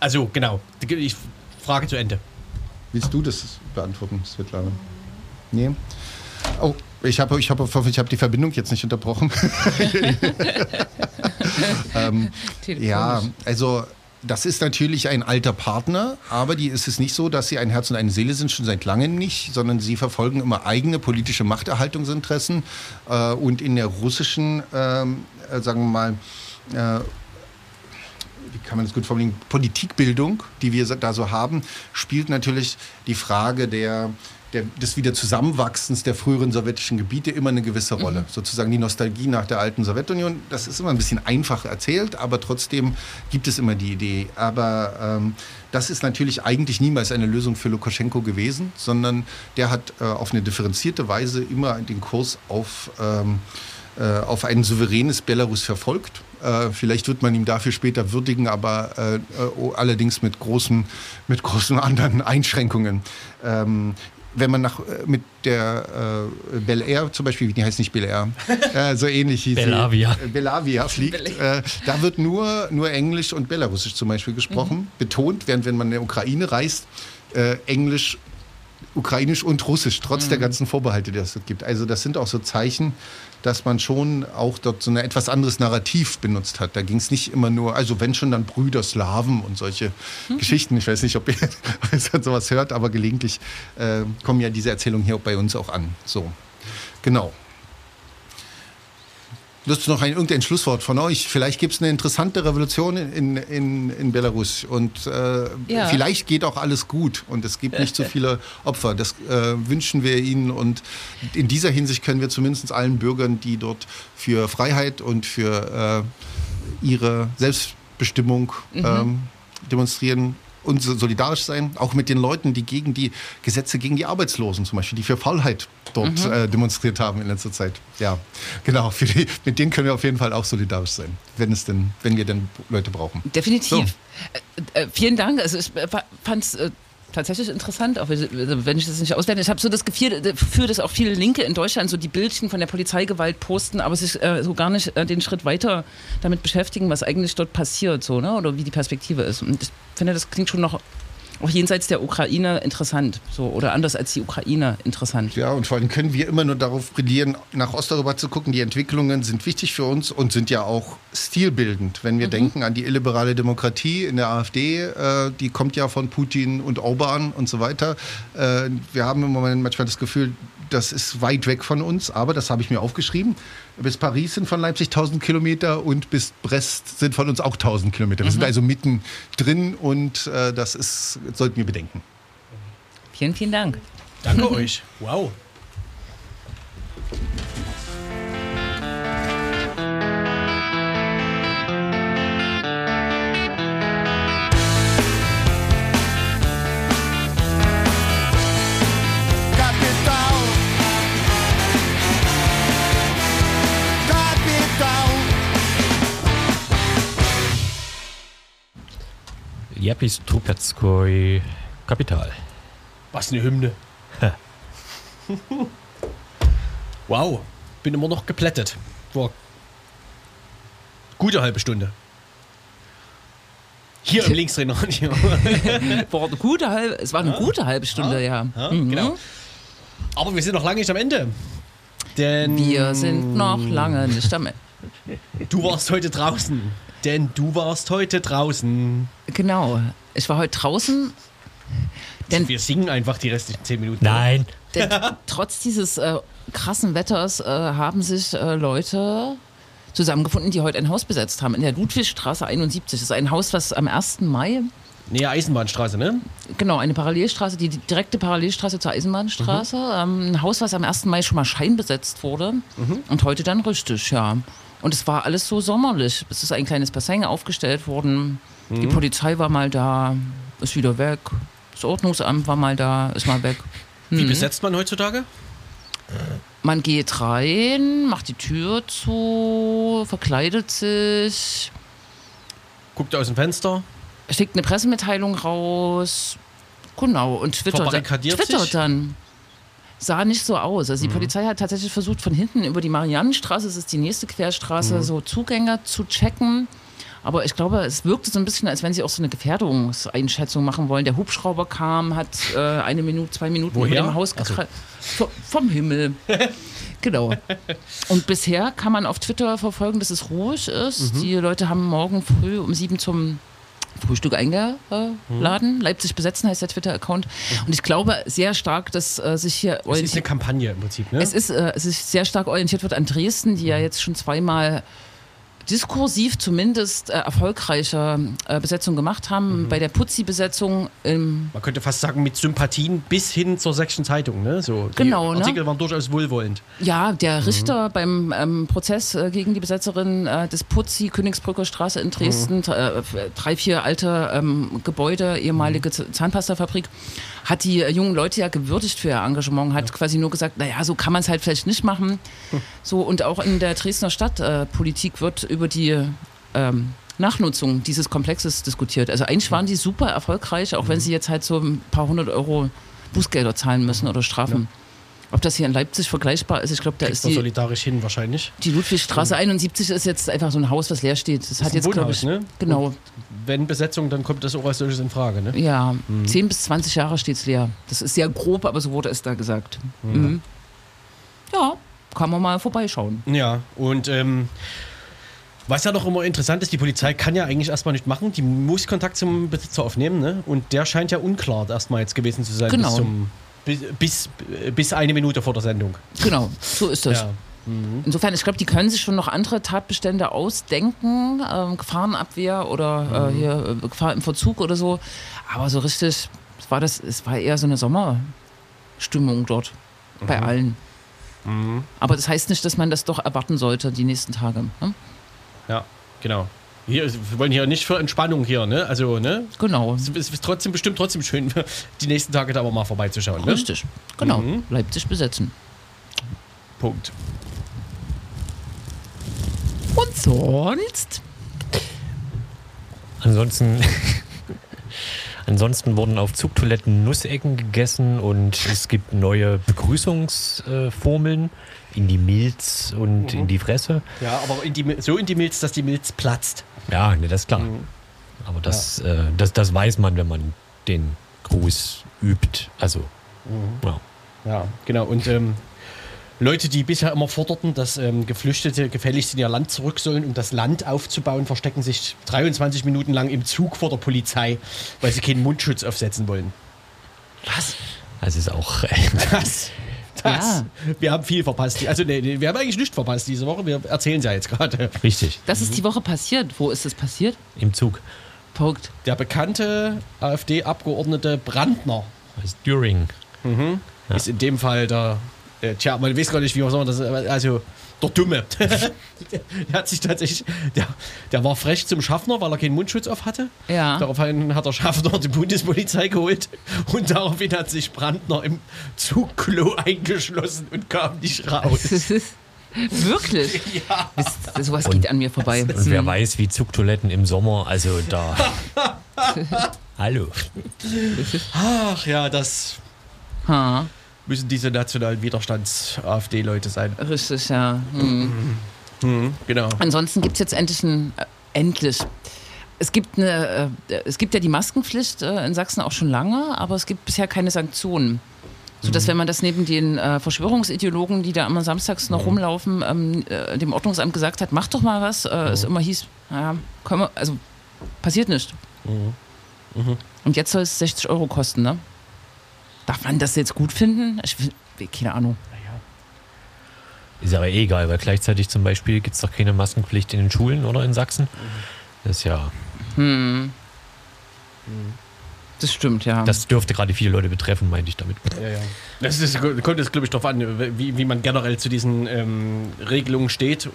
also genau, ich frage zu Ende. Willst du das beantworten, Svetlana? Nee? Oh, ich habe ich hab, hoffe, ich habe die Verbindung jetzt nicht unterbrochen. ähm, ja, also das ist natürlich ein alter Partner, aber die ist es nicht so, dass sie ein Herz und eine Seele sind, schon seit langem nicht, sondern sie verfolgen immer eigene politische Machterhaltungsinteressen. Äh, und in der russischen, ähm, äh, sagen wir mal, äh, wie kann man das gut formulieren, Politikbildung, die wir da so haben, spielt natürlich die Frage der, der, des Wiederzusammenwachsens der früheren sowjetischen Gebiete immer eine gewisse Rolle. Sozusagen die Nostalgie nach der alten Sowjetunion, das ist immer ein bisschen einfach erzählt, aber trotzdem gibt es immer die Idee. Aber ähm, das ist natürlich eigentlich niemals eine Lösung für Lukaschenko gewesen, sondern der hat äh, auf eine differenzierte Weise immer den Kurs auf... Ähm, äh, auf ein souveränes Belarus verfolgt. Äh, vielleicht wird man ihm dafür später würdigen, aber äh, äh, allerdings mit großen, mit großen anderen Einschränkungen. Ähm, wenn man nach, äh, mit der äh, Bel Air zum Beispiel, die heißt nicht Bel Air, äh, so ähnlich hieß Belavia. sie, äh, Belavia fliegt, äh, da wird nur, nur Englisch und Belarusisch zum Beispiel gesprochen, betont, während wenn man in der Ukraine reist, äh, Englisch Ukrainisch und Russisch, trotz der ganzen Vorbehalte, die es gibt. Also das sind auch so Zeichen, dass man schon auch dort so ein etwas anderes Narrativ benutzt hat. Da ging es nicht immer nur, also wenn schon dann Brüder, Slawen und solche Geschichten. Ich weiß nicht, ob ihr, ob ihr sowas hört, aber gelegentlich äh, kommen ja diese Erzählungen hier bei uns auch an. So, genau. Lust noch ein irgendein Schlusswort von euch? Vielleicht gibt es eine interessante Revolution in, in, in Belarus und äh, Ja. vielleicht geht auch alles gut und es gibt nicht so viele Opfer. Das äh, wünschen wir Ihnen und in dieser Hinsicht können wir zumindest allen Bürgern, die dort für Freiheit und für äh, ihre Selbstbestimmung ähm, demonstrieren, und so- solidarisch sein, auch mit den Leuten, die gegen die Gesetze gegen die Arbeitslosen zum Beispiel, die für Faulheit dort äh, demonstriert haben in letzter Zeit. Ja, genau. Die, mit denen können wir auf jeden Fall auch solidarisch sein, wenn es denn, wenn wir denn Leute brauchen. Definitiv. Äh, äh, vielen Dank. Also ich fand es äh, tatsächlich interessant, auch wenn also wenn ich das nicht auswerte. Ich habe so das Gefühl, äh, dass auch viele Linke in Deutschland so die Bildchen von der Polizeigewalt posten, aber sich äh, so gar nicht äh, den Schritt weiter damit beschäftigen, was eigentlich dort passiert, so, ne? oder wie die Perspektive ist. Und ich finde, das klingt schon noch auch jenseits der Ukraine interessant, so oder anders als die Ukraine interessant. Ja, und vor allem können wir immer nur darauf brillieren, nach Osteuropa zu gucken. Die Entwicklungen sind wichtig für uns und sind ja auch stilbildend. Wenn wir denken an die illiberale Demokratie in der AfD, äh, die kommt ja von Putin und Orban und so weiter. Äh, wir haben im Moment manchmal das Gefühl, das ist weit weg von uns, aber das habe ich mir aufgeschrieben. Bis Paris sind von Leipzig 1000 Kilometer und bis Brest sind von uns auch 1000 Kilometer. Wir sind also mitten drin und äh, das ist, sollten wir bedenken. Vielen, vielen Dank. Danke euch. Wow. Japis Trupetskoi Kapital. Was eine Hymne. wow. Bin immer noch geplättet. War gute halbe Stunde. Hier im Linksdrehradio. War eine gute halbe, es war eine gute halbe Stunde, ja. Ja, Mhm. genau. Aber wir sind noch lange nicht am Ende. Denn Wir sind noch lange nicht am Ende. du warst heute draußen. Denn du warst heute draußen. Genau. Ich war heute draußen, denn, Wir singen einfach die restlichen 10 Minuten. Nein. denn trotz dieses äh, krassen Wetters äh, haben sich äh, Leute zusammengefunden, die heute ein Haus besetzt haben in der Ludwigstraße 71. Das ist ein Haus, was am 1. Mai, Näher Eisenbahnstraße, ne? genau, eine Parallelstraße, die, direkte Parallelstraße zur Eisenbahnstraße. Ähm, ein Haus, was am 1. Mai schon mal scheinbesetzt wurde und heute dann richtig, ja. Und es war alles so sommerlich. Es ist ein kleines Bassin aufgestellt worden. Die Polizei war mal da, ist wieder weg. Das Ordnungsamt war mal da, ist mal weg. Wie besetzt man heutzutage? Man geht rein, macht die Tür zu, verkleidet sich, Guckt aus dem Fenster. schickt eine Pressemitteilung raus. Genau, und twittert, twittert dann. Sah nicht so aus. Also die Polizei hat tatsächlich versucht, von hinten über die Mariannenstraße, das ist die nächste Querstraße, so Zugänge zu checken. Aber ich glaube, es wirkte so ein bisschen, als wenn sie auch so eine Gefährdungseinschätzung machen wollen. Der Hubschrauber kam, hat äh, eine Minute, zwei Minuten Woher? über dem Haus Ach so. gekreist. Vom, vom Himmel. genau. Und bisher kann man auf Twitter verfolgen, dass es ruhig ist. Die Leute haben morgen früh um sieben zum Frühstück eingeladen. Leipzig besetzen heißt der Twitter-Account. Und ich glaube sehr stark, dass äh, sich hier Das ist eine. Kampagne im Prinzip, ne? Es ist, äh, es ist sehr stark orientiert wird an Dresden, die ja jetzt schon zweimal diskursiv zumindest äh, erfolgreiche äh, Besetzung gemacht haben. Bei der Putzi-Besetzung im Man könnte fast sagen, mit Sympathien bis hin zur sächsischen Zeitung, ne? So, die Genau, ne? Artikel waren durchaus wohlwollend. Ja, der Richter beim ähm, Prozess äh, gegen die Besetzerin äh, des Putzi, Königsbrücker Straße in Dresden, äh, drei, vier alte ähm, Gebäude, ehemalige Z- Zahnpastafabrik, hat die äh, jungen Leute ja gewürdigt für ihr Engagement, hat quasi nur gesagt, naja, so kann man es halt vielleicht nicht machen. So, und auch in der Dresdner Stadtpolitik äh, wird über die ähm, Nachnutzung dieses Komplexes diskutiert. Also eigentlich waren die super erfolgreich, auch wenn sie jetzt halt so ein paar hundert Euro Bußgelder zahlen müssen oder Strafen. Ob das hier in Leipzig vergleichbar ist, ich glaube, da Kriegt ist die, solidarisch hin wahrscheinlich. die Ludwigstraße 71 ist jetzt einfach so ein Haus, was leer steht. Das hat ein jetzt, glaube ich, ne? genau, Wenn Besetzung, dann kommt das auch als solches in Frage, ne? ja, 10 bis 20 Jahre steht es leer. Das ist sehr grob, aber so wurde es da gesagt. Mhm. Ja, kann man mal vorbeischauen. Ja, und ähm, was ja noch immer interessant ist, die Polizei kann ja eigentlich erstmal nicht machen, die muss Kontakt zum Besitzer aufnehmen, ne? Und der scheint ja unklar erstmal jetzt gewesen zu sein Genau. bis, zum, bis, bis, eine Minute vor der Sendung. Genau, so ist das. Ja. Insofern, ich glaube, die können sich schon noch andere Tatbestände ausdenken, ähm, Gefahrenabwehr oder äh, hier äh, Gefahr im Verzug oder so. Aber so richtig, es war das, es war eher so eine Sommerstimmung dort bei allen. Aber das heißt nicht, dass man das doch erwarten sollte die nächsten Tage. Ne? Ja, genau. Hier, wir wollen hier nicht für Entspannung hier, ne? Also, ne? Genau, Es ist trotzdem bestimmt trotzdem schön, die nächsten Tage da aber mal vorbeizuschauen. Ne? richtig. Genau, Mhm. Leipzig besetzen. Punkt. Und sonst? Ansonsten, ansonsten wurden auf Zugtoiletten Nussecken gegessen und es gibt neue Begrüßungsformeln in die Milz und in die Fresse. Ja, aber in die, so in die Milz, dass die Milz platzt. Ja, ne, das ist klar. Aber das, äh, das, das weiß man, wenn man den Gruß übt. Also, ja. Ja, genau. Und ähm, Leute, die bisher immer forderten, dass ähm, Geflüchtete gefälligst in ihr Land zurück sollen, um das Land aufzubauen, verstecken sich 23 Minuten lang im Zug vor der Polizei, weil sie keinen Mundschutz aufsetzen wollen. Was? Das ist auch. Das, das. Ja. Wir haben viel verpasst. Also, nee, nee, wir haben eigentlich nichts verpasst diese Woche. Wir erzählen es ja jetzt gerade. richtig. Das ist die Woche passiert. Wo ist es passiert? Im Zug. Verrückt. Der bekannte AfD-Abgeordnete Brandner Heißt During. Ja. ist in dem Fall der. Äh, tja, man weiß gar nicht, wie man das. Also, der Dumme. der hat sich tatsächlich. Der, der war frech zum Schaffner, weil er keinen Mundschutz auf hatte. Ja. Daraufhin hat der Schaffner die Bundespolizei geholt und daraufhin hat sich Brandner im Zugklo eingeschlossen und kam nicht raus. Wirklich? ja. Das, sowas geht an mir vorbei. Und wer weiß, wie Zugtoiletten im Sommer, also da. Hallo. Ach ja, das Ha, müssen diese nationalen Widerstands-AfD-Leute sein. richtig, ja. Hm. Genau. Ansonsten gibt es jetzt endlich ein. Äh, endlich. Es gibt, eine, äh, es gibt ja die Maskenpflicht äh, in Sachsen auch schon lange, aber es gibt bisher keine Sanktionen. Sodass, wenn man das neben den äh, Verschwörungsideologen, die da immer samstags noch rumlaufen, ähm, äh, dem Ordnungsamt gesagt hat, mach doch mal was, äh, es immer hieß, naja, können wir, also passiert nicht. Und jetzt soll es 60 Euro kosten, ne? Darf man das jetzt gut finden? Ich will, keine Ahnung. Ist aber eh egal, weil gleichzeitig zum Beispiel gibt es doch keine Maskenpflicht in den Schulen oder in Sachsen. Das ist ja, Das stimmt, ja. das dürfte gerade viele Leute betreffen, meinte ich damit. Ja, ja. Das ist, kommt jetzt, glaube ich, darauf an, wie, wie man generell zu diesen ähm, Regelungen steht,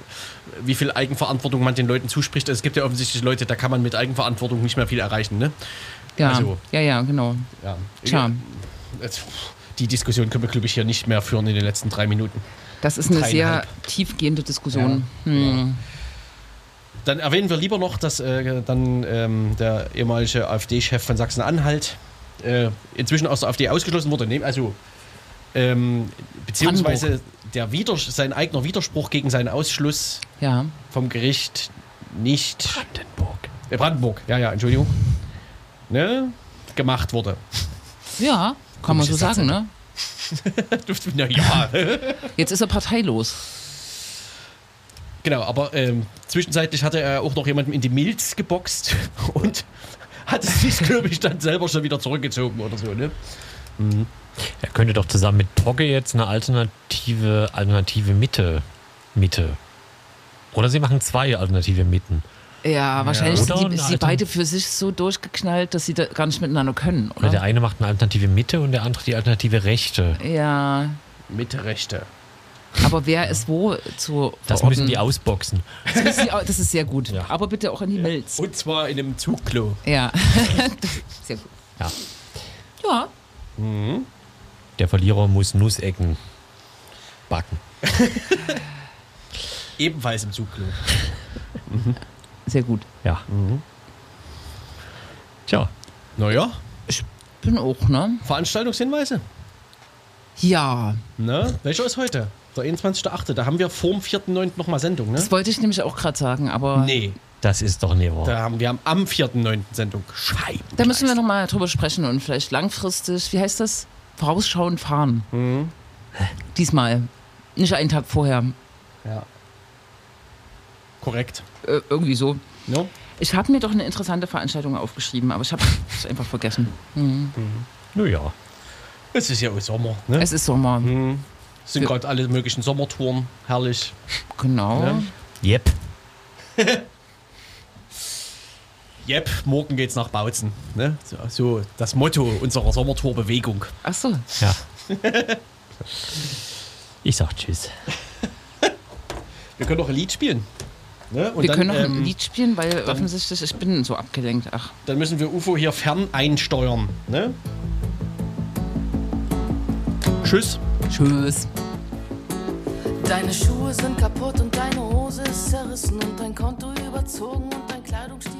wie viel Eigenverantwortung man den Leuten zuspricht. Es gibt ja offensichtlich Leute, da kann man mit Eigenverantwortung nicht mehr viel erreichen. Ne? ja, also- ja, ja, genau. Ja. Tja. Die Diskussion können wir, glaube ich, hier nicht mehr führen in den letzten drei Minuten. Das ist eine sehr tiefgehende Diskussion. Hm. Dann erwähnen wir lieber noch, dass äh, dann ähm, der ehemalige AfD-Chef von Sachsen-Anhalt äh, inzwischen aus der AfD ausgeschlossen wurde. Also ähm, beziehungsweise der Widers sein eigener Widerspruch gegen seinen Ausschluss Ja. vom Gericht nicht Brandenburg. äh, Brandenburg, ja, ja, Entschuldigung, ne, gemacht wurde. Ja, kann man so sagen, ne? Na ja, Jetzt ist er parteilos. genau, aber ähm, zwischenzeitlich hatte er auch noch jemanden in die Milz geboxt und hat es sich, glaube ich, dann selber schon wieder zurückgezogen oder so, ne? Er könnte doch zusammen mit Pogge jetzt eine alternative, alternative Mitte, Mitte. Oder sie machen zwei alternative Mitten. Ja, wahrscheinlich Oder sind die, beide für sich so durchgeknallt, dass sie da gar nicht miteinander können, Oder der oder? eine macht eine alternative Mitte und der andere die alternative Rechte. Ja, Mitte Rechte. aber wer ist wo zu Das verorten? müssen die ausboxen. das, müssen die, das ist sehr gut. Ja. Aber bitte auch in die Milz. Und zwar in einem Zugklo. Ja. sehr gut. Ja. Ja. Der Verlierer muss Nussecken backen. Ebenfalls im Zugklo. Sehr gut. Ja. Tja, Naja, Bin auch, ne? Veranstaltungshinweise. Ja. Ne? Welcher ist heute? Der 21.8. Da haben wir vorm 4.9. nochmal Sendung, ne? Das wollte ich nämlich auch gerade sagen, aber Nee, das ist doch nie wahr. da haben wir haben am 4.9. Sendung. Scheiben. da müssen wir nochmal drüber sprechen und vielleicht langfristig, wie heißt das? Vorausschauend fahren. Mhm. Diesmal. Nicht einen Tag vorher. Ja. Korrekt. Äh, irgendwie so. No? Ich habe mir doch eine interessante Veranstaltung aufgeschrieben, aber ich habe es einfach vergessen. Mhm. Naja. Es ist ja auch Sommer, ne? Es ist Sommer. Mhm. Sind gerade alle möglichen Sommertouren. Herrlich. Genau. Ja. Yep. Jep, morgen geht's nach Bautzen. Ne? So, so das Motto unserer Sommertourbewegung. Ach so. Ja. Ich sag Tschüss. Wir können doch ein Lied spielen. Ne? Und Wir dann, können noch ähm, ein Lied spielen, weil offensichtlich ich bin so abgelenkt. Ach, Dann müssen wir UFO hier fern einsteuern. Ne? Tschüss. tschüss. Deine Schuhe sind kaputt und deine Hose ist zerrissen und dein Konto überzogen und dein Kleidungsstil